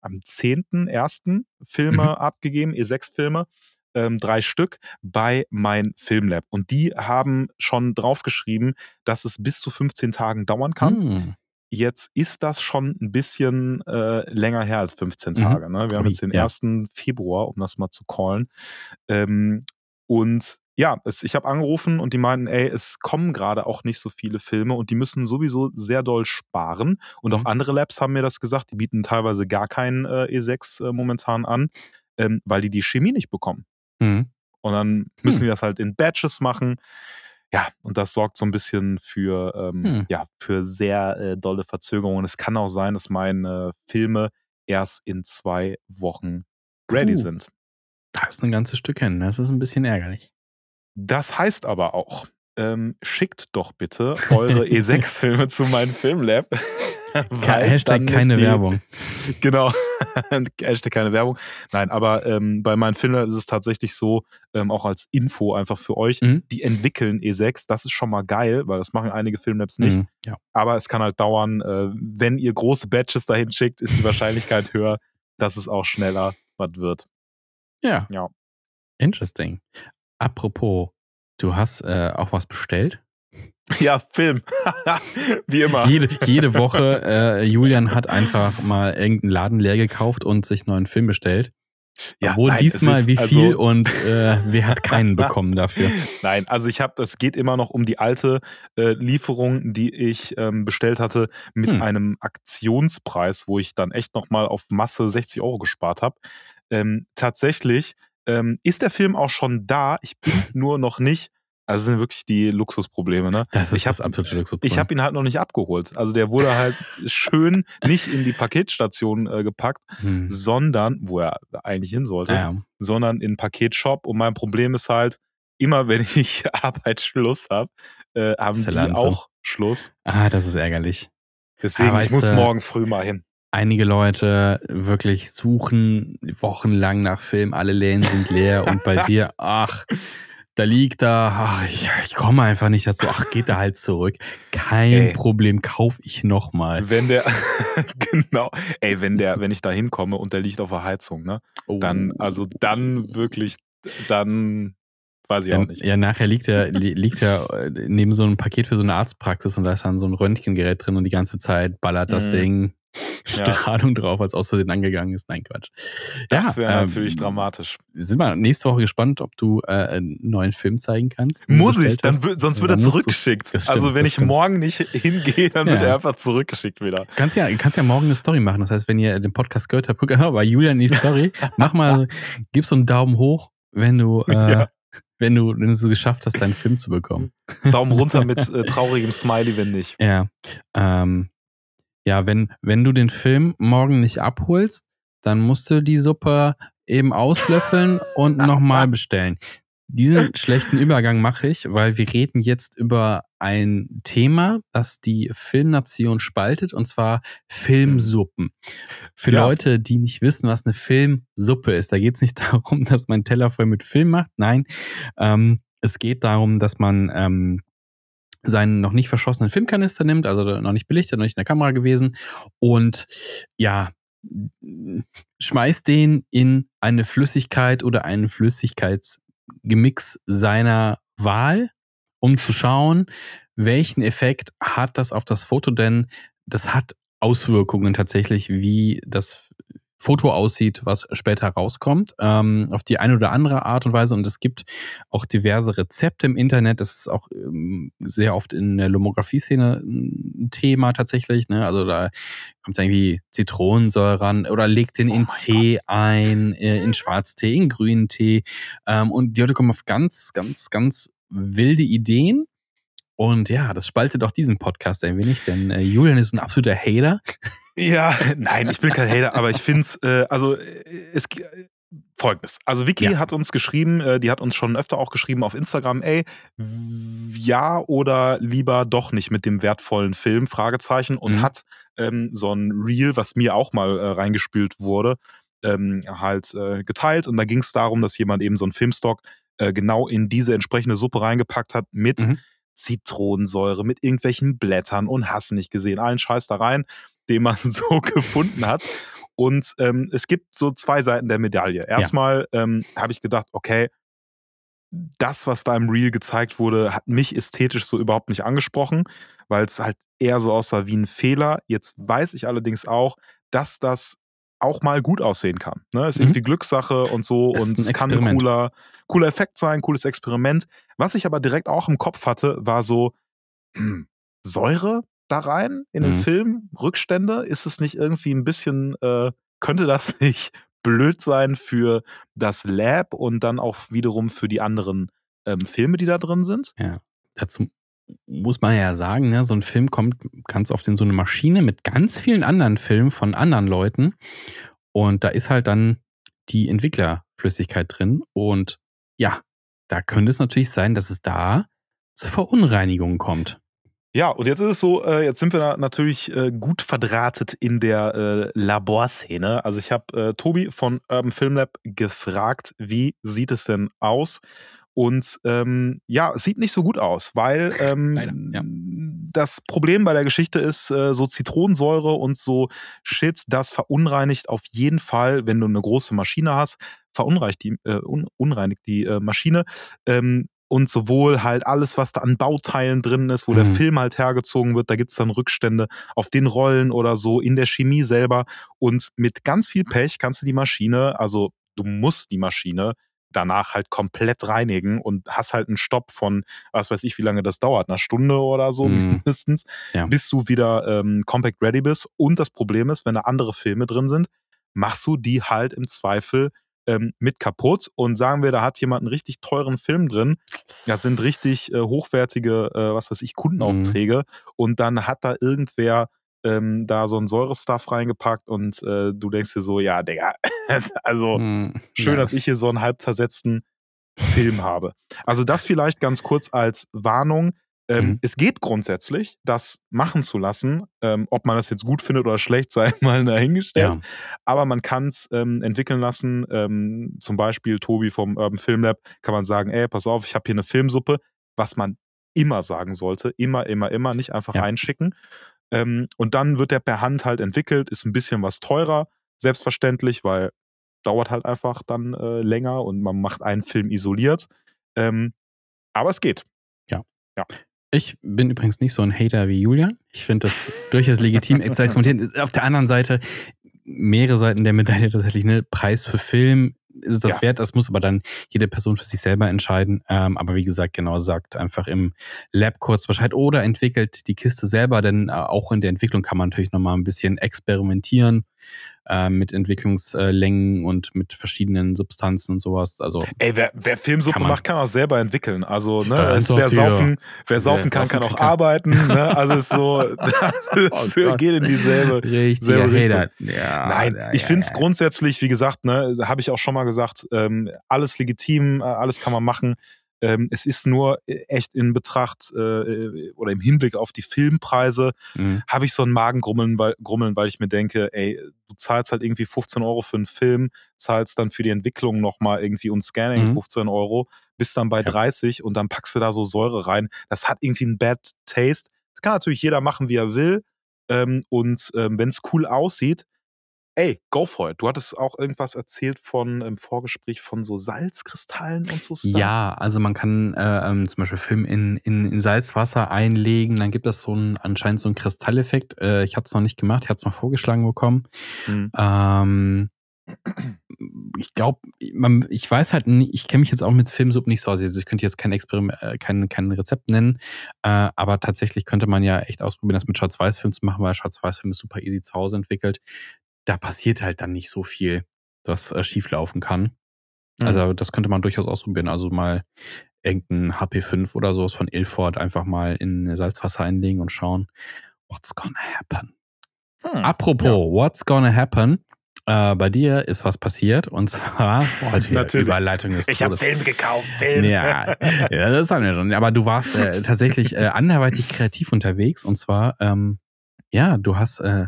am 10.01. Filme Mhm. abgegeben, E6-Filme, ähm, drei Stück bei mein Filmlab. Und die haben schon draufgeschrieben, dass es bis zu 15 Tagen dauern kann. Hm. Jetzt ist das schon ein bisschen äh, länger her als 15 Mhm. Tage. Ne? Wir haben jetzt den ja. 1. Februar, um das mal zu callen. Ähm, und ja, es, ich habe angerufen und die meinten, ey, es kommen gerade auch nicht so viele Filme und die müssen sowieso sehr doll sparen. Und Mhm. auch andere Labs haben mir das gesagt, die bieten teilweise gar keinen äh, E6 äh, momentan an, ähm, weil die die Chemie nicht bekommen. Mhm. Und dann müssen Hm. die das halt in Batches machen. Ja, und das sorgt so ein bisschen für, ähm, Hm. ja, für sehr äh, dolle Verzögerungen. Es kann auch sein, dass meine Filme erst in zwei Wochen ready Puh. sind. Das ist ein ganzes Stück hin. Das ist ein bisschen ärgerlich. Das heißt aber auch, ähm, schickt doch bitte eure E6-Filme zu meinem Filmlab. Hashtag keine die- Werbung. Genau. Hashtag keine Werbung. Nein, aber ähm, bei meinen Filmen ist es tatsächlich so, ähm, auch als Info einfach für euch, Mhm. die entwickeln E6. Das ist schon mal geil, weil das machen einige Filmlabs nicht. Mhm. Ja. Aber es kann halt dauern, äh, wenn ihr große Batches dahin schickt, ist die Wahrscheinlichkeit höher, dass es auch schneller was wird. ja. Ja. Interesting. Apropos, du hast äh, auch was bestellt? Ja, Film. Wie immer. Jede, jede Woche, äh, Julian hat einfach mal irgendeinen Laden leer gekauft und sich einen neuen Film bestellt. Ja, Wo nein, diesmal wie also- viel und äh, wer hat keinen bekommen dafür? Nein, also ich habe, es geht immer noch um die alte äh, Lieferung, die ich ähm, bestellt hatte mit Hm. einem Aktionspreis, wo ich dann echt nochmal auf Masse 60 Euro gespart habe. Ähm, tatsächlich ähm, ist der Film auch schon da. Ich bin nur noch nicht. Also sind wirklich die Luxusprobleme, ne? Das ist ich hab, das absolute Luxus. Ich habe ihn halt noch nicht abgeholt. Also der wurde halt schön nicht in die Paketstation äh, gepackt, hm. sondern, wo er eigentlich hin sollte, ja. sondern in Paketshop. Und mein Problem ist halt, immer wenn ich Arbeitsschluss habe, äh, haben die auch Schluss. Ah, das ist ärgerlich. Deswegen, Aber ich muss äh, morgen früh mal hin. Einige Leute wirklich suchen wochenlang nach Film, alle Läden sind leer und bei dir, ach, da liegt da, ach, ich, komme einfach nicht dazu, ach, geht da halt zurück. Kein Ey. Problem, kauf ich nochmal. Wenn der, genau, ey, wenn der, wenn ich da hinkomme und der liegt auf der Heizung, ne, Oh. dann, also dann wirklich, dann weiß ich Ja, auch nicht. ja, nachher liegt er, li- liegt er äh, neben so einem Paket für so eine Arztpraxis und da ist dann so ein Röntgengerät drin und die ganze Zeit ballert das Mhm. Ding Ja. Strahlung drauf, als aus Versehen angegangen ist. Nein, Quatsch. Das wäre ähm, natürlich dramatisch. Sind wir nächste Woche gespannt, ob du äh, einen neuen Film zeigen kannst. du Muss ich, dann, sonst Ja, wird er dann du- zurückgeschickt. Das stimmt, also wenn ich stimmt. morgen nicht hingehe, dann wird Ja. er einfach zurückgeschickt wieder. Kannst ja, kannst ja morgen eine Story machen. Das heißt, wenn ihr den Podcast gehört habt, guckt hör, bei Julian die Story, mach mal, gib so einen Daumen hoch, wenn du, äh, Ja. wenn du, wenn du es geschafft hast, deinen Film zu bekommen. Daumen runter mit äh, traurigem Smiley, wenn nicht. Ja. Ähm, ja, wenn, wenn du den Film morgen nicht abholst, dann musst du die Suppe eben auslöffeln und nochmal bestellen. Diesen schlechten Übergang mache ich, weil wir reden jetzt über ein Thema, das die Filmnation spaltet, und zwar Filmsuppen. Für Ja. Leute, die nicht wissen, was eine Filmsuppe ist, da geht es nicht darum, dass man einen Teller voll mit Film macht. Nein, ähm, es geht darum, dass man ähm, seinen noch nicht verschossenen Filmkanister nimmt, also noch nicht belichtet, noch nicht in der Kamera gewesen und ja, schmeißt den in eine Flüssigkeit oder einen Flüssigkeitsgemix seiner Wahl, um zu schauen, welchen Effekt hat das auf das Foto, denn das hat Auswirkungen tatsächlich, wie das Foto aussieht, was später rauskommt, ähm, auf die eine oder andere Art und Weise. Und es gibt auch diverse Rezepte im Internet. Das ist auch ähm, sehr oft in der Lomografie-Szene ein Thema tatsächlich. Ne? Also da kommt irgendwie Zitronensäure ran oder legt den Oh in Tee ein, äh, in Schwarztee, in grünen Tee. Ähm, und die Leute kommen auf ganz, ganz, ganz wilde Ideen. Und ja, das spaltet auch diesen Podcast ein wenig, denn äh, Julian ist ein absoluter Hater. Ja, nein, ich bin kein Hater, aber ich finde es, äh, also äh, es äh, folgendes. Also Vicky Ja. hat uns geschrieben, äh, die hat uns schon öfter auch geschrieben auf Instagram, ey, ja oder lieber doch nicht mit dem wertvollen Film, Fragezeichen, und Mhm. hat ähm, so ein Reel, was mir auch mal äh, reingespült wurde, ähm, halt äh, geteilt. Und da ging es darum, dass jemand eben so einen Filmstock äh, genau in diese entsprechende Suppe reingepackt hat mit Mhm. Zitronensäure, mit irgendwelchen Blättern und hast nicht gesehen, allen Scheiß da rein, den man so gefunden hat. Und ähm, es gibt so zwei Seiten der Medaille. Erstmal ähm, habe ich gedacht, okay, das, was da im Reel gezeigt wurde, hat mich ästhetisch so überhaupt nicht angesprochen, weil es halt eher so aussah wie ein Fehler. Jetzt weiß ich allerdings auch, dass das auch mal gut aussehen kann. Ne? Ist mhm. irgendwie Glückssache und so ist und es kann ein cooler, cooler Effekt sein, cooles Experiment. Was ich aber direkt auch im Kopf hatte, war so hm, Säure da rein in den mhm. Film, Rückstände. Ist es nicht irgendwie ein bisschen, äh, könnte das nicht blöd sein für das Lab und dann auch wiederum für die anderen ähm, Filme, die da drin sind? Ja, dazu muss man ja sagen, ne, so ein Film kommt ganz oft in so eine Maschine mit ganz vielen anderen Filmen von anderen Leuten. Und da ist halt dann die Entwicklerflüssigkeit drin. Und ja, da könnte es natürlich sein, dass es da zu Verunreinigungen kommt. Ja, und jetzt ist es so, äh, jetzt sind wir natürlich äh, gut verdrahtet in der äh, Laborszene. Also ich habe Tobi von Urban Film Lab gefragt, wie sieht es denn aus? Und ähm, ja, es sieht nicht so gut aus, weil ähm, Leider, ja. das Problem bei der Geschichte ist, äh, so Zitronensäure und so Shit, das verunreinigt auf jeden Fall, wenn du eine große Maschine hast, verunreinigt die, äh, un, unreinigt die äh, Maschine. Ähm, und sowohl halt alles, was da an Bauteilen drin ist, wo mhm. der Film halt hergezogen wird, da gibt's dann Rückstände auf den Rollen oder so, in der Chemie selber. Und mit ganz viel Pech kannst du die Maschine, also du musst die Maschine danach halt komplett reinigen und hast halt einen Stopp von, was weiß ich, wie lange das dauert, einer Stunde oder so mm. mindestens, ja. bis du wieder ähm, compact ready bist. Und das Problem ist, wenn da andere Filme drin sind, machst du die halt im Zweifel ähm, mit kaputt. Und sagen wir, da hat jemand einen richtig teuren Film drin, das sind richtig äh, hochwertige, äh, was weiß ich, Kundenaufträge. Mm. Und dann hat da irgendwer ähm, da so ein Säurestuff reingepackt und äh, du denkst dir so, ja, Digga, also hm, schön, ja. dass ich hier so einen halb zersetzten Film habe. Also das vielleicht ganz kurz als Warnung. Ähm, mhm. Es geht grundsätzlich, das machen zu lassen. Ähm, ob man das jetzt gut findet oder schlecht, sei mal dahingestellt. Ja. Aber man kann es ähm, entwickeln lassen. Ähm, zum Beispiel Tobi vom Urban Film Lab kann man sagen, ey, pass auf, ich habe hier eine Filmsuppe, was man immer sagen sollte. Immer, immer, immer, nicht einfach ja. reinschicken. Ähm, und dann wird der per Hand halt entwickelt, ist ein bisschen was teurer, selbstverständlich, weil dauert halt einfach dann äh, länger und man macht einen Film isoliert. Ähm, aber es geht. Ja. ja. Ich bin übrigens nicht so ein Hater wie Julian. Ich finde das durchaus legitim zu experimentieren. Auf der anderen Seite, mehrere Seiten der Medaille tatsächlich, ne? Preis für Film ist es das ja. wert? Das muss aber dann jede Person für sich selber entscheiden. Ähm, aber wie gesagt, genau sagt einfach im Lab kurz Bescheid oder entwickelt die Kiste selber, denn äh, auch in der Entwicklung kann man natürlich nochmal ein bisschen experimentieren äh, mit Entwicklungslängen und mit verschiedenen Substanzen und sowas. Also Ey, wer, wer Filmsuppe kann macht, kann auch selber entwickeln. Also, ne, äh, wer, saufen, wer saufen kann, kann auch arbeiten. Ne? Also ist so, oh geht in dieselbe, dieselbe Richtung. Ja, Nein, ja, ich finde es grundsätzlich, wie gesagt, ne, habe ich auch schon mal gesagt, ähm, alles legitim, äh, alles kann man machen. Ähm, es ist nur äh, echt in Betracht äh, äh, oder im Hinblick auf die Filmpreise, mhm. habe ich so ein Magengrummeln, weil, Grummeln, weil ich mir denke, ey, du zahlst halt irgendwie 15 Euro für einen Film, zahlst dann für die Entwicklung nochmal irgendwie und Scanning mhm. 15 Euro, bist dann bei ja. 30 und dann packst du da so Säure rein. Das hat irgendwie einen Bad Taste. Das kann natürlich jeder machen, wie er will. Ähm, und ähm, wenn es cool aussieht, ey, go for it. Du hattest auch irgendwas erzählt von im Vorgespräch von so Salzkristallen und so Stuff. Ja, also man kann äh, ähm, zum Beispiel Film in, in, in Salzwasser einlegen, dann gibt es so einen, anscheinend so einen Kristalleffekt. Äh, ich hatte es noch nicht gemacht, ich hatte es mal vorgeschlagen bekommen. Mhm. Ähm, ich glaube, ich weiß halt nicht, ich kenne mich jetzt auch mit Filmsuppen nicht so aus. Also ich könnte jetzt kein Experiment, äh, kein, kein Rezept nennen, äh, aber tatsächlich könnte man ja echt ausprobieren, das mit Schwarz-Weiß-Film zu machen, weil Schwarz-Weiß-Film ist super easy zu Hause entwickelt da passiert halt dann nicht so viel, das äh, schieflaufen kann. Mhm. Also das könnte man durchaus ausprobieren. Also mal irgendein HP5 oder sowas von Ilford einfach mal in Salzwasser einlegen und schauen, what's gonna happen. Hm. Apropos, ja. what's gonna happen? Äh, bei dir ist was passiert und zwar heute Natürlich. Überleitung des Ich habe Film gekauft, Film. Ja, ja, das haben wir schon. Aber du warst äh, tatsächlich äh, anderweitig kreativ unterwegs und zwar, ähm, ja, du hast äh,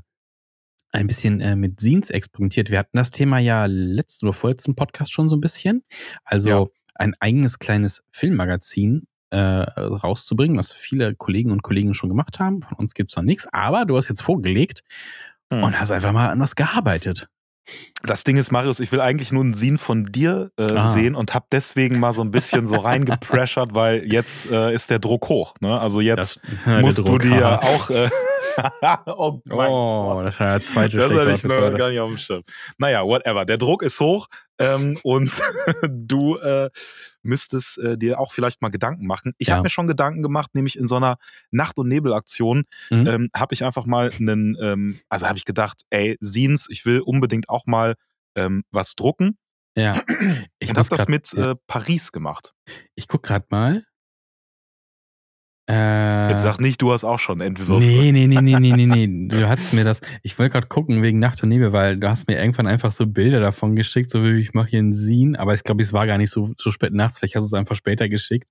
ein bisschen äh, mit Scenes experimentiert. Wir hatten das Thema ja letzten oder vorletzten Podcast schon so ein bisschen. Also ja. ein eigenes kleines Filmmagazin äh, rauszubringen, was viele Kollegen und Kollegen schon gemacht haben. Von uns gibt's noch nichts, aber du hast jetzt vorgelegt hm. und hast einfach mal an was gearbeitet. Das Ding ist, Marius, ich will eigentlich nur einen Scene von dir äh, ah. sehen und habe deswegen mal so ein bisschen so reingepressert, weil jetzt äh, ist der Druck hoch. Ne? Also jetzt das, musst du dir auch. Äh, oh, oh das war ja zweite Das hatte ich noch gar nicht auf dem Schirm. Naja, whatever. Der Druck ist hoch ähm, und du äh, müsstest äh, dir auch vielleicht mal Gedanken machen. Ich ja. habe mir schon Gedanken gemacht, nämlich in so einer Nacht- und Nebelaktion mhm. ähm, habe ich einfach mal einen, ähm, also habe ich gedacht, ey, Scenes, ich will unbedingt auch mal ähm, was drucken. Ja. Ich habe das mit ja. äh, Paris gemacht. Ich guck gerade mal. Äh, Jetzt sag nicht, du hast auch schon Entwürfe. Nee, nee, nee, nee, nee, nee, nee. Du hast mir das. Ich wollte gerade gucken wegen Nacht und Nebel, weil du hast mir irgendwann einfach so Bilder davon geschickt, so wie ich mache hier einen Scene, aber ich glaube, es war gar nicht so, so spät nachts, vielleicht hast du es einfach später geschickt.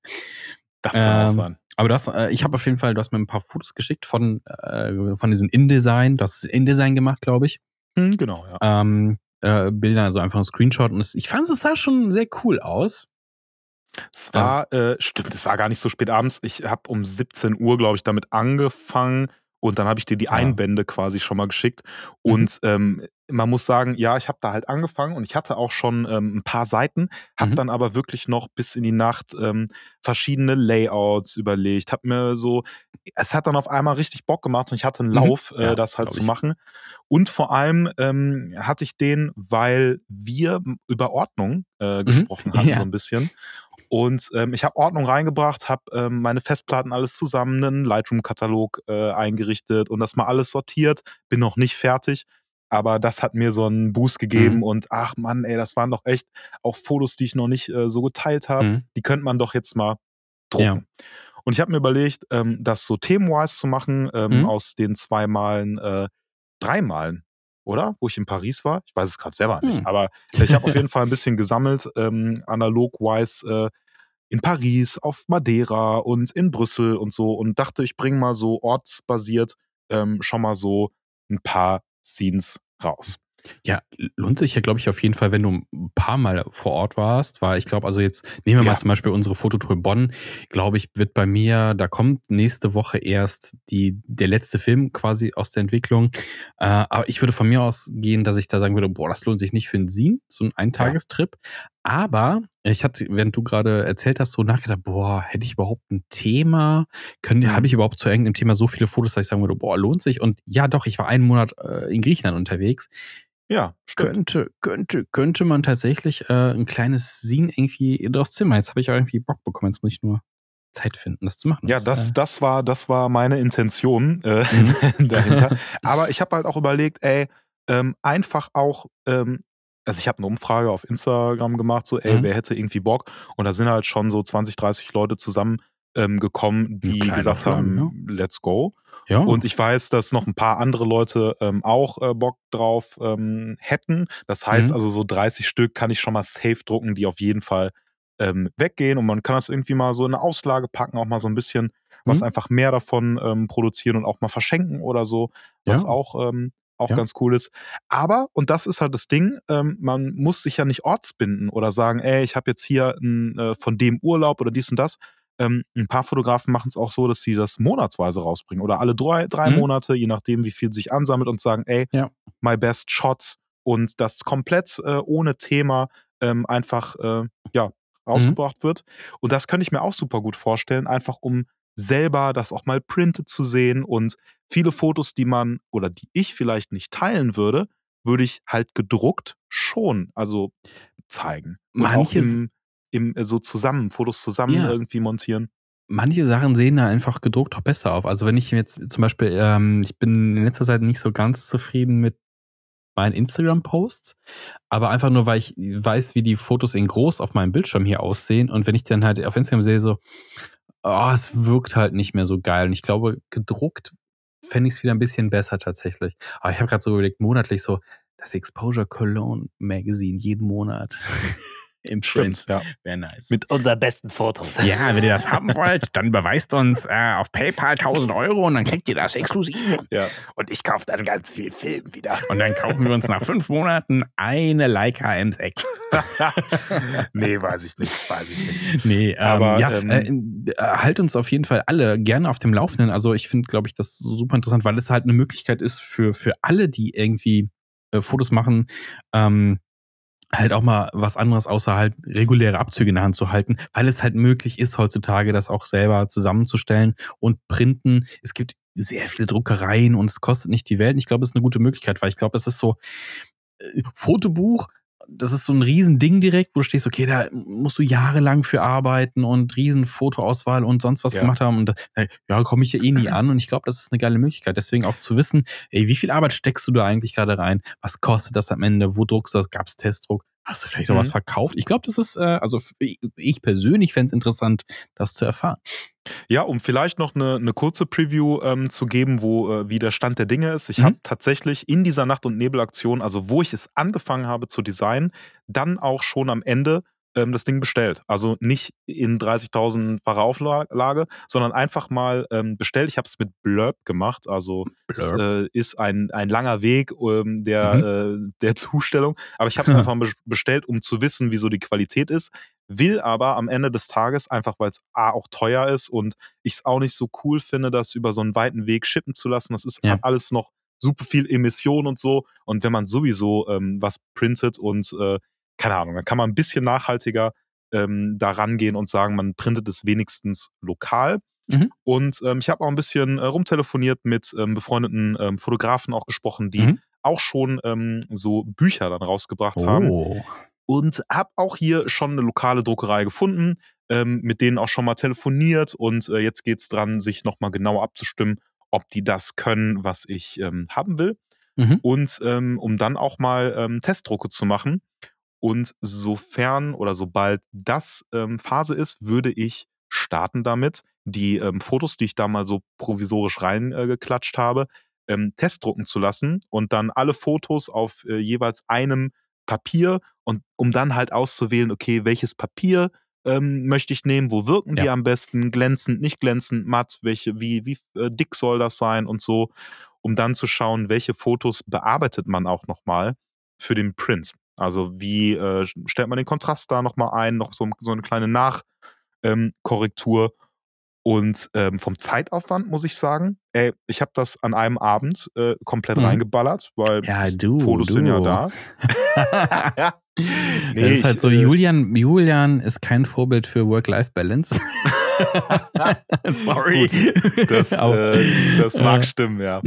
Das kann ähm, auch sein. Aber du hast, äh, ich habe auf jeden Fall, du hast mir ein paar Fotos geschickt von, äh, von diesem InDesign. Du hast InDesign gemacht, glaube ich. Hm, genau, ja. Ähm, äh, Bilder, also einfach ein Screenshot. Und es, ich fand, es sah schon sehr cool aus. Es war, äh, stimmt, es war gar nicht so spät abends. Ich habe um 17 Uhr, glaube ich, damit angefangen und dann habe ich dir die ja. Einbände quasi schon mal geschickt. Mhm. Und mhm. ähm, man muss sagen, ja, ich habe da halt angefangen und ich hatte auch schon ähm, ein paar Seiten, habe mhm. dann aber wirklich noch bis in die Nacht ähm, verschiedene Layouts überlegt, habe mir so, es hat dann auf einmal richtig Bock gemacht und ich hatte einen mhm. Lauf, mhm. ja, äh, das halt zu machen. Und vor allem ähm, hatte ich den, weil wir über Ordnung äh, mhm. gesprochen hatten, ja. so ein bisschen. Und ähm, ich habe Ordnung reingebracht, habe ähm, meine Festplatten alles zusammen, einen Lightroom-Katalog äh, eingerichtet und das mal alles sortiert. Bin noch nicht fertig, aber das hat mir so einen Boost gegeben mhm. und ach Mann, ey, das waren doch echt auch Fotos, die ich noch nicht äh, so geteilt habe. Mhm. Die könnte man doch jetzt mal drucken. Ja. Und ich habe mir überlegt, ähm, das so themenwise zu machen, ähm, mhm. aus den zwei Malen, äh, drei Malen, oder? Wo ich in Paris war. Ich weiß es gerade selber nicht. Hm. Aber ich habe auf jeden Fall ein bisschen gesammelt, ähm, analog-wise, äh, in Paris, auf Madeira und in Brüssel und so und dachte, ich bringe mal so ortsbasiert ähm, schon mal so ein paar Scenes raus. Ja, lohnt sich ja, glaube ich, auf jeden Fall, wenn du ein paar Mal vor Ort warst, weil ich glaube, also jetzt nehmen wir ja. mal zum Beispiel unsere Fototour Bonn, glaube ich, wird bei mir, da kommt nächste Woche erst die, der letzte Film quasi aus der Entwicklung. Äh, aber ich würde von mir aus gehen, dass ich da sagen würde, boah, das lohnt sich nicht für einen Sien, so ein Eintagestrip. Ja. Aber ich hatte, während du gerade erzählt hast, so nachgedacht, boah, hätte ich überhaupt ein Thema? Können, mhm. habe ich überhaupt zu irgendeinem Thema so viele Fotos, dass ich sagen würde, boah, lohnt sich? Und ja, doch, ich war einen Monat äh, in Griechenland unterwegs. Ja, stimmt. Könnte, könnte, könnte man tatsächlich äh, ein kleines Scene irgendwie draus zimmern. Jetzt habe ich auch irgendwie Bock bekommen. Jetzt muss ich nur Zeit finden, das zu machen. Ja, das, äh, das, war, das war meine Intention äh, mhm. dahinter. Aber ich habe halt auch überlegt, ey, ähm, einfach auch, ähm, also ich habe eine Umfrage auf Instagram gemacht, so, ey, mhm. wer hätte irgendwie Bock? Und da sind halt schon so 20, 30 Leute zusammen ähm, gekommen, die gesagt haben, ja. let's go. Ja. Und ich weiß, dass noch ein paar andere Leute ähm, auch äh, Bock drauf ähm, hätten. Das heißt mhm. also, so 30 Stück kann ich schon mal safe drucken, die auf jeden Fall ähm, weggehen. Und man kann das irgendwie mal so in eine Auslage packen, auch mal so ein bisschen was mhm. einfach mehr davon ähm, produzieren und auch mal verschenken oder so, was ja. auch ähm, auch ja. ganz cool ist. Aber, und das ist halt das Ding, ähm, man muss sich ja nicht ortsbinden oder sagen, ey, ich habe jetzt hier ein, äh, von dem Urlaub oder dies und das, ähm, ein paar Fotografen machen es auch so, dass sie das monatsweise rausbringen oder alle drei, drei mhm. Monate, je nachdem, wie viel sich ansammelt und sagen, ey, ja. my best shot und das komplett äh, ohne Thema ähm, einfach äh, ja, rausgebracht mhm. wird. Und das könnte ich mir auch super gut vorstellen, einfach um selber das auch mal printed zu sehen und viele Fotos, die man oder die ich vielleicht nicht teilen würde, würde ich halt gedruckt schon also zeigen. Manches, im, äh, so zusammen, Fotos zusammen ja. irgendwie montieren. Manche Sachen sehen da einfach gedruckt auch besser auf. Also wenn ich jetzt zum Beispiel, ähm, ich bin in letzter Zeit nicht so ganz zufrieden mit meinen Instagram-Posts, aber einfach nur, weil ich weiß, wie die Fotos in groß auf meinem Bildschirm hier aussehen und wenn ich dann halt auf Instagram sehe, so, oh, es wirkt halt nicht mehr so geil. Und ich glaube, gedruckt fände ich es wieder ein bisschen besser tatsächlich. Aber ich habe gerade so überlegt, monatlich so, das Exposure Cologne Magazine jeden Monat. Im Print. ja. Wäre nice. Mit unseren besten Fotos. Ja, wenn ihr das haben wollt, dann beweist uns äh, auf PayPal 1000 Euro und dann kriegt ihr das exklusiv. Ja. Und ich kaufe dann ganz viel Film wieder. Und dann kaufen wir uns nach fünf Monaten eine Leica M6. nee, weiß ich nicht. Weiß ich nicht. Nee, ähm, aber ja, ähm, äh, halt uns auf jeden Fall alle gerne auf dem Laufenden. Also ich finde, glaube ich, das super interessant, weil es halt eine Möglichkeit ist für, für alle, die irgendwie äh, Fotos machen, ähm, halt auch mal was anderes außer halt reguläre Abzüge in der Hand zu halten, weil es halt möglich ist heutzutage, das auch selber zusammenzustellen und printen. Es gibt sehr viele Druckereien und es kostet nicht die Welt. Ich glaube, es ist eine gute Möglichkeit, weil ich glaube, das ist so äh, Fotobuch das ist so ein Riesending direkt, wo du stehst, okay, da musst du jahrelang für arbeiten und riesen Fotoauswahl und sonst was ja. gemacht haben. Und ja, komme ich ja eh nie an. Und ich glaube, das ist eine geile Möglichkeit. Deswegen auch zu wissen, ey, wie viel Arbeit steckst du da eigentlich gerade rein? Was kostet das am Ende? Wo druckst du das? Gab es Testdruck? Hast du vielleicht noch mhm. was verkauft? Ich glaube, das ist, äh, also ich persönlich fände es interessant, das zu erfahren. Ja, um vielleicht noch eine, eine kurze Preview ähm, zu geben, wo äh, wie der Stand der Dinge ist. Ich mhm. habe tatsächlich in dieser Nacht- und Nebelaktion, also wo ich es angefangen habe zu designen, dann auch schon am Ende ähm, das Ding bestellt. Also nicht in 30.000-facher Auflage, sondern einfach mal ähm, bestellt. Ich habe es mit Blurb gemacht. Also Blurb. äh, ist ein, ein langer Weg ähm, der, mhm. äh, der Zustellung. Aber ich habe es einfach mal bestellt, um zu wissen, wieso die Qualität ist. Will aber am Ende des Tages, einfach weil es A auch teuer ist und ich es auch nicht so cool finde, das über so einen weiten Weg schippen zu lassen. Das ist ja. alles noch super viel Emission und so. Und wenn man sowieso ähm, was printet und äh, keine Ahnung, dann kann man ein bisschen nachhaltiger ähm, da rangehen und sagen, man printet es wenigstens lokal. Mhm. Und ähm, ich habe auch ein bisschen äh, rumtelefoniert mit ähm, befreundeten ähm, Fotografen auch gesprochen, die mhm. auch schon ähm, so Bücher dann rausgebracht oh. haben. Und habe auch hier schon eine lokale Druckerei gefunden, ähm, mit denen auch schon mal telefoniert. Und äh, jetzt geht es dran, sich nochmal genau abzustimmen, ob die das können, was ich haben will. Mhm. Und um dann auch mal Testdrucke zu machen. Und sofern oder sobald das ähm, Phase ist, würde ich starten damit, die ähm, Fotos, die ich da mal so provisorisch reingeklatscht äh, habe, ähm, testdrucken zu lassen und dann alle Fotos auf äh, jeweils einem Papier und um dann halt auszuwählen, okay, welches Papier ähm, möchte ich nehmen, wo wirken ja. die am besten, glänzend, nicht glänzend, matt, welche, wie, wie äh, dick soll das sein und so, um dann zu schauen, welche Fotos bearbeitet man auch nochmal für den Print. Also wie äh, stellt man den Kontrast da nochmal ein, noch so, so eine kleine Nachkorrektur. Ähm, und ähm, vom Zeitaufwand muss ich sagen, ey, ich habe das an einem Abend äh, komplett mhm. reingeballert, weil ja, du, Fotos du. sind ja da. nee, das ist halt so, äh, Julian, Julian ist kein Vorbild für Work-Life-Balance. Sorry. Gut, das, äh, das mag stimmen, ja.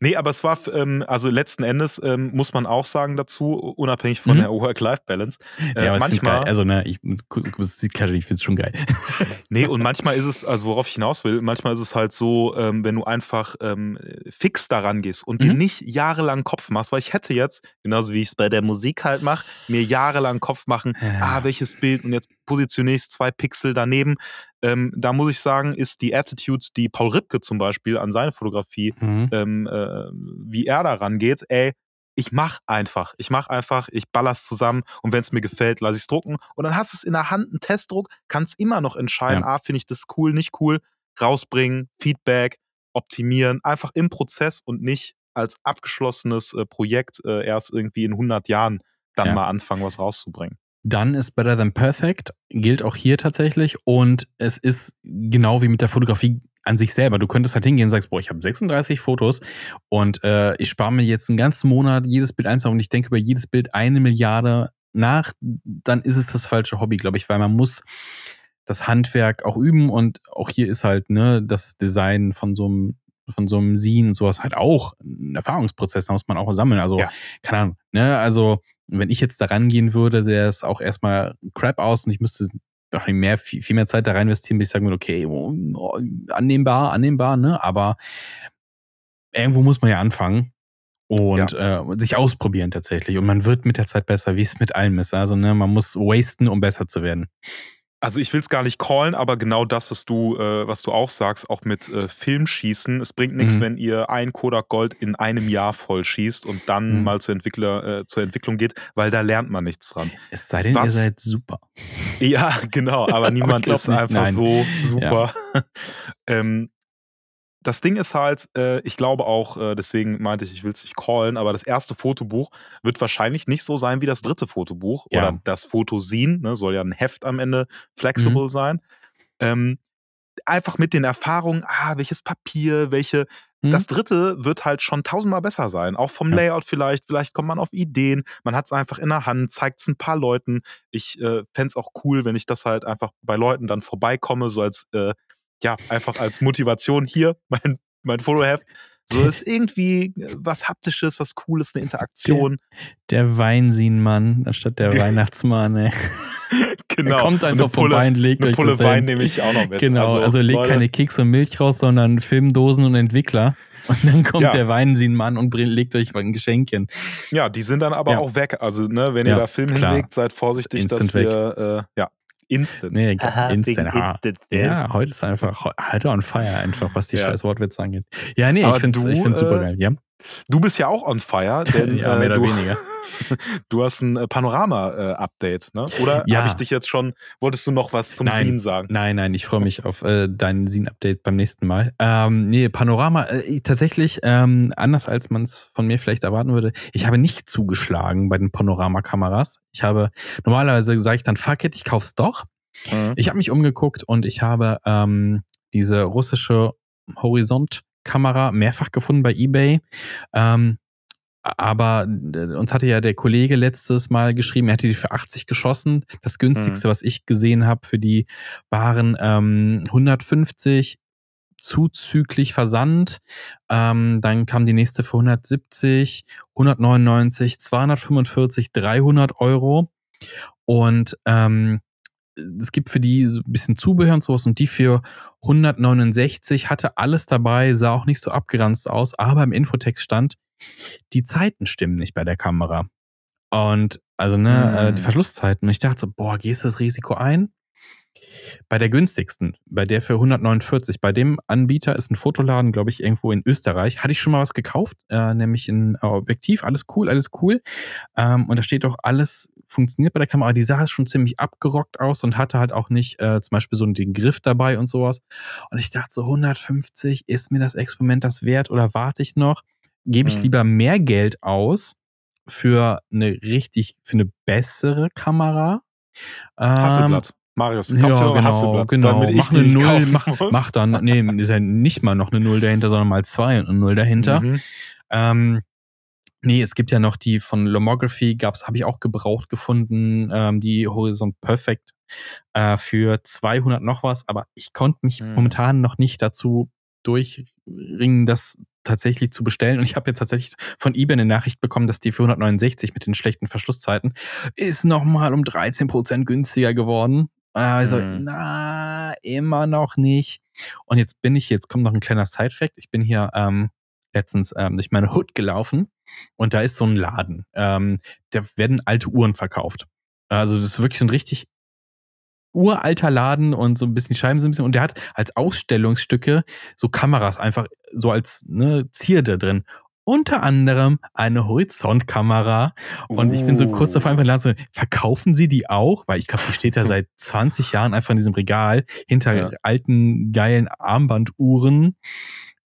Nee, aber es war, ähm, also letzten Endes ähm, muss man auch sagen dazu, unabhängig von mhm. der Work-Life-Balance. Äh, ja, aber manchmal, geil. Also, ne, ich, ich finde es schon geil. nee, und manchmal ist es, also worauf ich hinaus will, manchmal ist es halt so, ähm, wenn du einfach ähm, fix daran gehst und mhm. dir nicht jahrelang Kopf machst, weil ich hätte jetzt, genauso wie ich es bei der Musik halt mache, mir jahrelang Kopf machen, ja. ah, welches Bild und jetzt positioniere ich zwei Pixel daneben. Ähm, da muss ich sagen, ist die Attitude, die Paul Ripke zum Beispiel an seine Fotografie, mhm. ähm, äh, wie er da rangeht, ey, ich mach einfach. Ich mach einfach, ich baller's zusammen und wenn es mir gefällt, lasse ich es drucken. Und dann hast du es in der Hand, einen Testdruck, kannst immer noch entscheiden, ja. ah, finde ich das cool, nicht cool, rausbringen, Feedback, optimieren, einfach im Prozess und nicht als abgeschlossenes äh, Projekt äh, erst irgendwie in 100 Jahren dann ja. mal anfangen, was rauszubringen dann ist Better Than Perfect, gilt auch hier tatsächlich. Und es ist genau wie mit der Fotografie an sich selber. Du könntest halt hingehen und sagst, boah, ich habe 36 Fotos und äh, ich spare mir jetzt einen ganzen Monat jedes Bild einzeln und ich denke über jedes Bild eine Milliarde nach, dann ist es das falsche Hobby, glaube ich, weil man muss das Handwerk auch üben und auch hier ist halt ne das Design von so einem von so einem Scene sowas halt auch ein Erfahrungsprozess, da muss man auch sammeln. Also ja. keine Ahnung, ne, also wenn ich jetzt da rangehen würde, sähe es auch erstmal crap aus und ich müsste mehr, viel, viel mehr Zeit da rein investieren, bis ich sagen würde, okay, oh, oh, annehmbar, annehmbar, ne? Aber irgendwo muss man ja anfangen und ja. äh, sich ausprobieren tatsächlich. Und man wird mit der Zeit besser, wie es mit allem ist. Also, ne, man muss wasten, um besser zu werden. Also ich will es gar nicht callen, aber genau das, was du, äh, was du auch sagst, auch mit äh, Filmschießen. Es bringt nichts, mhm. wenn ihr ein Kodak Gold in einem Jahr voll schießt und dann mhm. mal zur, Entwickler, äh, zur Entwicklung geht, weil da lernt man nichts dran. Es sei denn, was, ihr seid super. Ja, genau, aber niemand aber ist nicht, einfach nein. so super. Ja. ähm, das Ding ist halt, äh, ich glaube auch, äh, deswegen meinte ich, ich will es nicht callen, aber das erste Fotobuch wird wahrscheinlich nicht so sein wie das dritte Fotobuch ja. oder das Fotosin, ne, soll ja ein Heft am Ende flexible mhm. sein. Ähm, einfach mit den Erfahrungen, ah, welches Papier, welche, hm? das dritte wird halt schon tausendmal besser sein. Auch vom ja. Layout vielleicht. Vielleicht kommt man auf Ideen. Man hat es einfach in der Hand, zeigt es ein paar Leuten. Ich äh, fände es auch cool, wenn ich das halt einfach bei Leuten dann vorbeikomme, so als, äh, ja, einfach als Motivation. Hier, mein, mein Fotoheft. So ist irgendwie äh, was Haptisches, was Cooles, eine Interaktion. Der, der Weinsienmann anstatt der Weihnachtsmann, ey. Genau. Er kommt einfach Pulle, vorbei und legt eine euch Pulle das Wein nehme ich auch noch mit. Genau, also, also legt Leute. keine Keks und Milch raus, sondern Filmdosen und Entwickler. Und dann kommt ja. der Weinsienmann und legt euch ein Geschenkchen. Ja, die sind dann aber ja. auch weg. Also, ne, wenn ihr da Film klar. hinlegt, seid vorsichtig, Instant dass wir, äh, ja, Instant. Nee, Aha, instant. instant. Ja, heute ist einfach, heute on fire einfach, was die ja. scheiß Wortwitze angeht. Ja, nee, aber ich finde es super äh, geil. Ja. Du bist ja auch on fire, denn ja, mehr äh, oder weniger. Du hast ein äh, Panorama-Update, ne? Oder ja. habe ich dich jetzt schon, wolltest du noch was zum nein, Scene sagen? Nein, nein, ich freue mich auf äh, deinen Scene-Update beim nächsten Mal. Ähm, nee, Panorama, äh, tatsächlich, ähm, anders als man es von mir vielleicht erwarten würde, ich habe nicht zugeschlagen bei den Panorama-Kameras. Ich habe, normalerweise sage ich dann, fuck it, ich kauf's doch. Mhm. Ich habe mich umgeguckt und ich habe ähm, diese russische Horizont-Kamera mehrfach gefunden bei eBay. Ähm, aber uns hatte ja der Kollege letztes Mal geschrieben, er hätte die für 80 geschossen. Das günstigste, mhm. was ich gesehen habe für die waren ähm, 150 zuzüglich Versand. Ähm, dann kam die nächste für 170, 199, 245, 300 Euro. Und ähm, es gibt für die so ein bisschen Zubehör und sowas und die für 169 hatte alles dabei, sah auch nicht so abgeranzt aus, aber im Infotext stand, die Zeiten stimmen nicht bei der Kamera. Und also, ne, mhm. die Verschlusszeiten. Und ich dachte so, boah, gehst du das Risiko ein? Bei der günstigsten, bei der für 149, bei dem Anbieter ist ein Fotoladen, glaube ich, irgendwo in Österreich. Hatte ich schon mal was gekauft, äh, nämlich ein Objektiv. Alles cool, alles cool. Ähm, und da steht auch, alles funktioniert bei der Kamera. Die sah schon ziemlich abgerockt aus und hatte halt auch nicht äh, zum Beispiel so den Griff dabei und sowas. Und ich dachte so, 150, ist mir das Experiment das wert oder warte ich noch? Gebe ich mhm. lieber mehr Geld aus für eine richtig, für eine bessere Kamera? Ähm, Hasselblatt. Marius, ja, genau, genau. Mach eine Null, mach, mach dann, nee, ist ja nicht mal noch eine Null dahinter, sondern mal zwei und eine Null dahinter. Mhm. Ähm, nee, es gibt ja noch die von Lomography, gab's, habe ich auch gebraucht gefunden, ähm, die Horizont Perfect äh, für 200 noch was, aber ich konnte mich mhm. momentan noch nicht dazu durchringen, das tatsächlich zu bestellen. Und ich habe jetzt tatsächlich von eBay eine Nachricht bekommen, dass die für 169 mit den schlechten Verschlusszeiten ist nochmal um 13% günstiger geworden. Also, mhm. na, immer noch nicht. Und jetzt bin ich, jetzt kommt noch ein kleiner Side-Fact. Ich bin hier ähm, letztens ähm, durch meine Hood gelaufen und da ist so ein Laden. Ähm, da werden alte Uhren verkauft. Also das ist wirklich so ein richtig uralter Laden und so ein bisschen die Scheiben sind ein bisschen und der hat als Ausstellungsstücke so Kameras einfach so als ne, Zierde drin unter anderem eine Horizontkamera. Und uh. ich bin so kurz davor einfach lernen, so, verkaufen Sie die auch? Weil ich glaube, die steht da seit 20 Jahren einfach in diesem Regal hinter ja. alten, geilen Armbanduhren.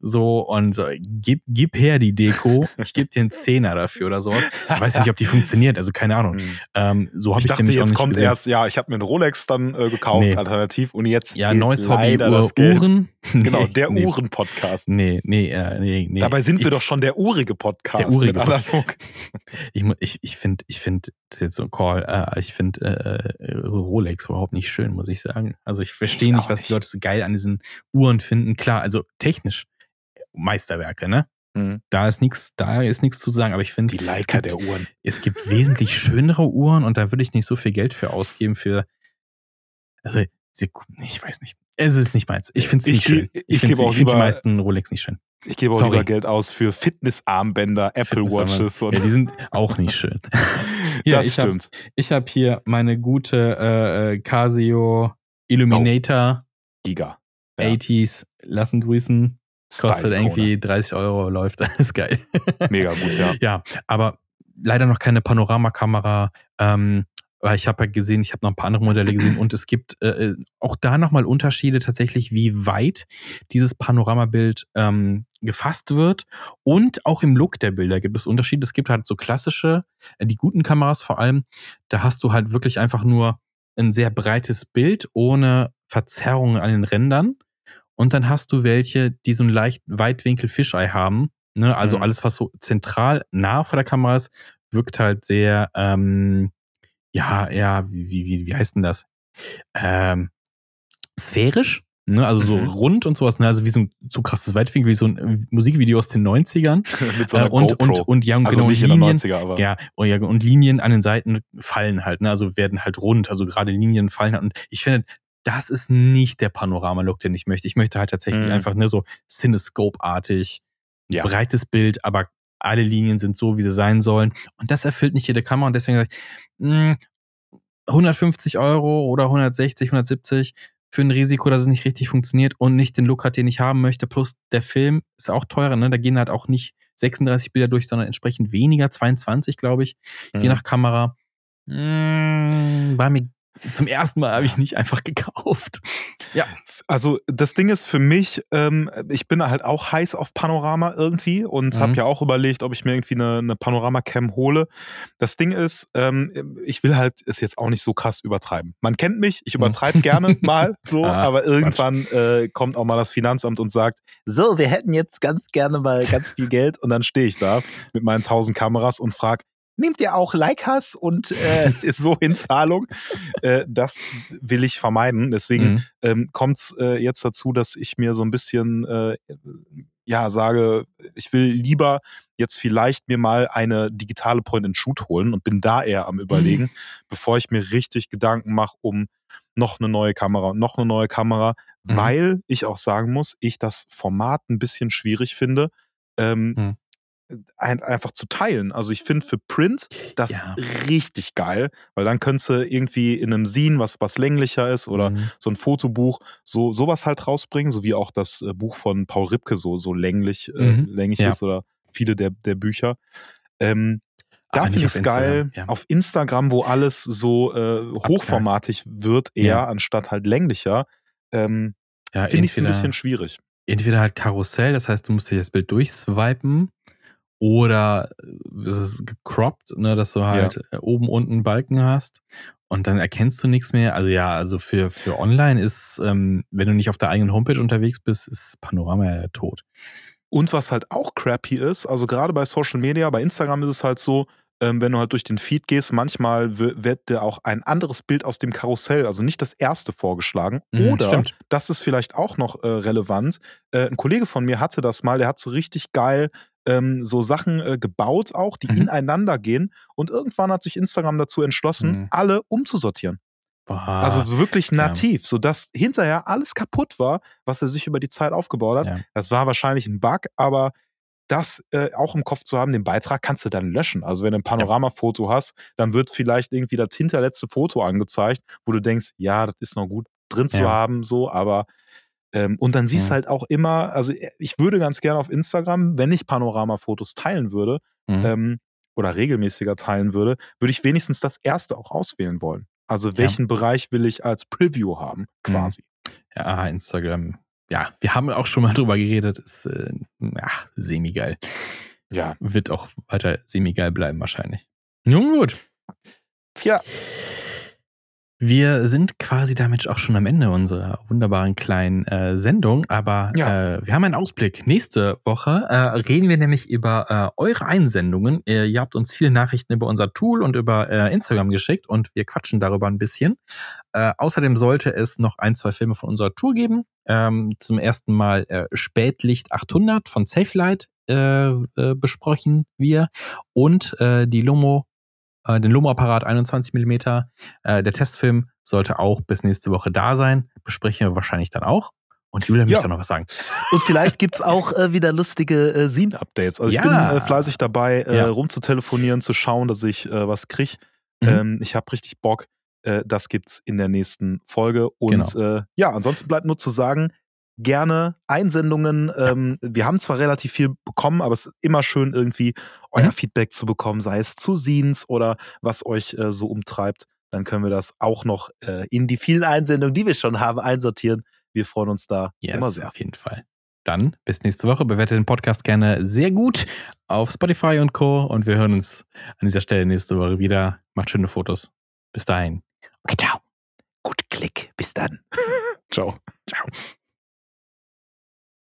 So, und so, gib, gib her die Deko, ich gebe dir einen Zehner dafür oder so. Ich weiß nicht, ob die funktioniert, also keine Ahnung. Hm. Ähm, so habe ich, ich dachte, jetzt auch nicht kommt gesehen. erst, ja, ich habe mir einen Rolex dann äh, gekauft, nee. alternativ, und jetzt Ja, neues Hobby, Uhr, Uhren. genau, der nee. Uhren-Podcast. Nee, nee, äh, nee, nee. Dabei sind wir doch schon der urige Podcast. Der urige Podcast. ich ich, ich finde, ich finde, das ist jetzt so ein Call, äh, ich finde äh, Rolex überhaupt nicht schön, muss ich sagen. Also ich verstehe nicht, was nicht. die Leute so geil an diesen Uhren finden. Klar, also technisch Meisterwerke, ne? Mhm. Da ist nichts, da ist nichts zu sagen, aber ich finde. Die Leica der Uhren. Es gibt wesentlich schönere Uhren und da würde ich nicht so viel Geld für ausgeben für. Also, ich weiß nicht. Es ist nicht meins. Ich finde es nicht schön. Ich, ich finde find die meisten Rolex nicht schön. Ich gebe auch Sorry. lieber Geld aus für Fitnessarmbänder, Apple Watches. Und ja, die sind auch nicht schön. ja, das ich stimmt. Hab, ich habe hier meine gute äh, äh Casio Illuminator. Oh. Giga. Ja. 80s lassen grüßen. Kostet irgendwie 30 Euro, läuft, ist geil. Mega gut, ja. Ja, aber leider noch keine Panoramakamera. Ähm, ich habe ja gesehen, ich habe noch ein paar andere Modelle gesehen und es gibt äh, äh auch da nochmal Unterschiede tatsächlich, wie weit dieses Panoramabild ähm, gefasst wird und auch im Look der Bilder gibt es Unterschiede. Es gibt halt so klassische, äh, die guten Kameras vor allem, da hast du halt wirklich einfach nur ein sehr breites Bild ohne Verzerrungen an den Rändern. Und dann hast du welche, die so einen leicht Weitwinkel-Fischei haben. Ne? Also Mhm. alles, was so zentral nah vor der Kamera ist, wirkt halt sehr, ähm, ja, ja, wie, wie, wie, heißt denn das? Ähm, sphärisch. Ne? Also so Mhm. rund und sowas, ne? also wie so ein zu krasses Weitwinkel, wie so ein Musikvideo aus den 90ern. Mit so Äh, einer und, GoPro. und, und ja, und also genau, Linien, 90er, aber. ja, oh ja, und Linien an den Seiten fallen halt, ne? Also werden halt rund, also gerade Linien fallen halt. Und ich finde, das ist nicht der Panorama-Look, den ich möchte. Ich möchte halt tatsächlich Mhm. einfach ne, so Cinescope-artig, ein Ja. breites Bild, aber alle Linien sind so, wie sie sein sollen. Und das erfüllt nicht jede Kamera. Und deswegen sage ich, mh, 150 Euro oder 160, 170 für ein Risiko, dass es nicht richtig funktioniert und nicht den Look hat, den ich haben möchte. Plus der Film ist auch teurer, ne? Da gehen halt auch nicht 36 Bilder durch, sondern entsprechend weniger, 22, glaube ich, je Mhm. nach Kamera. Mm, War mir zum ersten Mal habe ich nicht einfach gekauft. Ja. Also das Ding ist für mich, ähm, ich bin halt auch heiß auf Panorama irgendwie und Mhm. habe ja auch überlegt, ob ich mir irgendwie eine, eine Panorama-Cam hole. Das Ding ist, ähm, ich will halt es jetzt auch nicht so krass übertreiben. Man kennt mich, ich Mhm. übertreibe gerne mal so, Ah, aber irgendwann äh, kommt auch mal das Finanzamt und sagt, so, wir hätten jetzt ganz gerne mal ganz viel Geld und dann stehe ich da mit meinen tausend Kameras und frage, Nehmt ihr auch Leicas und äh, ist so in Zahlung? Äh, das will ich vermeiden. Deswegen Mhm. ähm, kommt es äh, jetzt dazu, dass ich mir so ein bisschen äh, ja sage, ich will lieber jetzt vielleicht mir mal eine digitale Point-and-Shoot holen und bin da eher am überlegen, bevor ich mir richtig Gedanken mache um noch eine neue Kamera und noch eine neue Kamera, Mhm. weil ich auch sagen muss, ich das Format ein bisschen schwierig finde. Ähm, Mhm. Ein, einfach zu teilen. Also ich finde für Print das Ja. richtig geil, weil dann könntest du irgendwie in einem Scene, was, was länglicher ist oder Mhm. so ein Fotobuch, so sowas halt rausbringen, so wie auch das äh, Buch von Paul Ripke so, so länglich, äh, Mhm. länglich Ja. ist oder viele der, der Bücher. Ähm, da finde ich es geil. Ja. Auf Instagram, wo alles so äh, hochformatig wird, eher anstatt halt länglicher, ähm, finde ich es ein bisschen schwierig. entweder halt Karussell, das heißt, du musst dir das Bild durchswipen oder es ist gecroppt, ne, dass du halt äh, oben unten Balken hast und dann erkennst du nichts mehr. Also ja, also für, für online ist, ähm, wenn du nicht auf der eigenen Homepage unterwegs bist, ist Panorama ja Tod. Und was halt auch crappy ist, also gerade bei Social Media, bei Instagram ist es halt so, ähm, wenn du halt durch den Feed gehst, manchmal wird dir auch ein anderes Bild aus dem Karussell, also nicht das erste vorgeschlagen. Mhm, Oder, stimmt. das ist vielleicht auch noch äh, relevant, äh, ein Kollege von mir hatte das mal, der hat so richtig geil ähm, so Sachen äh, gebaut auch, die Mhm. ineinander gehen. Und irgendwann hat sich Instagram dazu entschlossen, Mhm. alle umzusortieren. Boah, Also wirklich ja. nativ, sodass hinterher alles kaputt war, was er sich über die Zeit aufgebaut hat. Ja. Das war wahrscheinlich ein Bug, aber das äh, auch im Kopf zu haben, den Beitrag kannst du dann löschen. Also wenn du ein Panoramafoto hast, dann wird vielleicht irgendwie das hinterletzte Foto angezeigt, wo du denkst, ja, das ist noch gut drin zu Ja. haben, so, aber ähm, und dann siehst du Mhm. halt auch immer, also äh, ich würde ganz gerne auf Instagram, wenn ich Panoramafotos teilen würde, Mhm. ähm, oder regelmäßiger teilen würde, würde ich wenigstens das erste auch auswählen wollen. Also welchen Bereich will ich als Preview haben, quasi. Ja, Instagram. Ja, wir haben auch schon mal drüber geredet. Ist äh, ja, semi-geil. Ja. Wird auch weiter semi-geil bleiben wahrscheinlich. Nun gut. Tja, Wir sind quasi damit auch schon am Ende unserer wunderbaren kleinen äh, Sendung, aber Ja. äh, wir haben einen Ausblick. Nächste Woche äh, reden wir nämlich über äh, eure Einsendungen. Ihr, ihr habt uns viele Nachrichten über unser Tool und über äh, Instagram geschickt und wir quatschen darüber ein bisschen. Äh, außerdem sollte es noch ein, zwei Filme von unserer Tour geben. Ähm, zum ersten Mal äh, Spätlicht 800 von Safelight äh, äh, besprechen wir und äh, die Lomo äh, den Lomo-Apparat 21 mm. Äh, der Testfilm sollte auch bis nächste Woche da sein. Besprechen wir wahrscheinlich dann auch. Und Julia möchte Ja. noch was sagen. Und vielleicht gibt es auch äh, wieder lustige äh, Scene-Updates. Also ich Ja. bin äh, fleißig dabei, äh, Ja. rumzutelefonieren, zu schauen, dass ich äh, was kriege. Mhm. Ähm, ich habe richtig Bock. Äh, das gibt's in der nächsten Folge. Und äh, ja, ansonsten bleibt nur zu sagen, gerne Einsendungen. Ähm, Wir haben zwar relativ viel bekommen, aber es ist immer schön, irgendwie euer Mhm. Feedback zu bekommen, sei es zu Scenes oder was euch äh, so umtreibt. Dann können wir das auch noch äh, in die vielen Einsendungen, die wir schon haben, einsortieren. Wir freuen uns da immer Yes, sehr. auf jeden Fall. Dann bis nächste Woche. Bewertet den Podcast gerne sehr gut auf Spotify und Co. Und wir hören uns an dieser Stelle nächste Woche wieder. Macht schöne Fotos. Bis dahin. Okay, ciao. Gut Klick. Bis dann. Ciao. Ciao.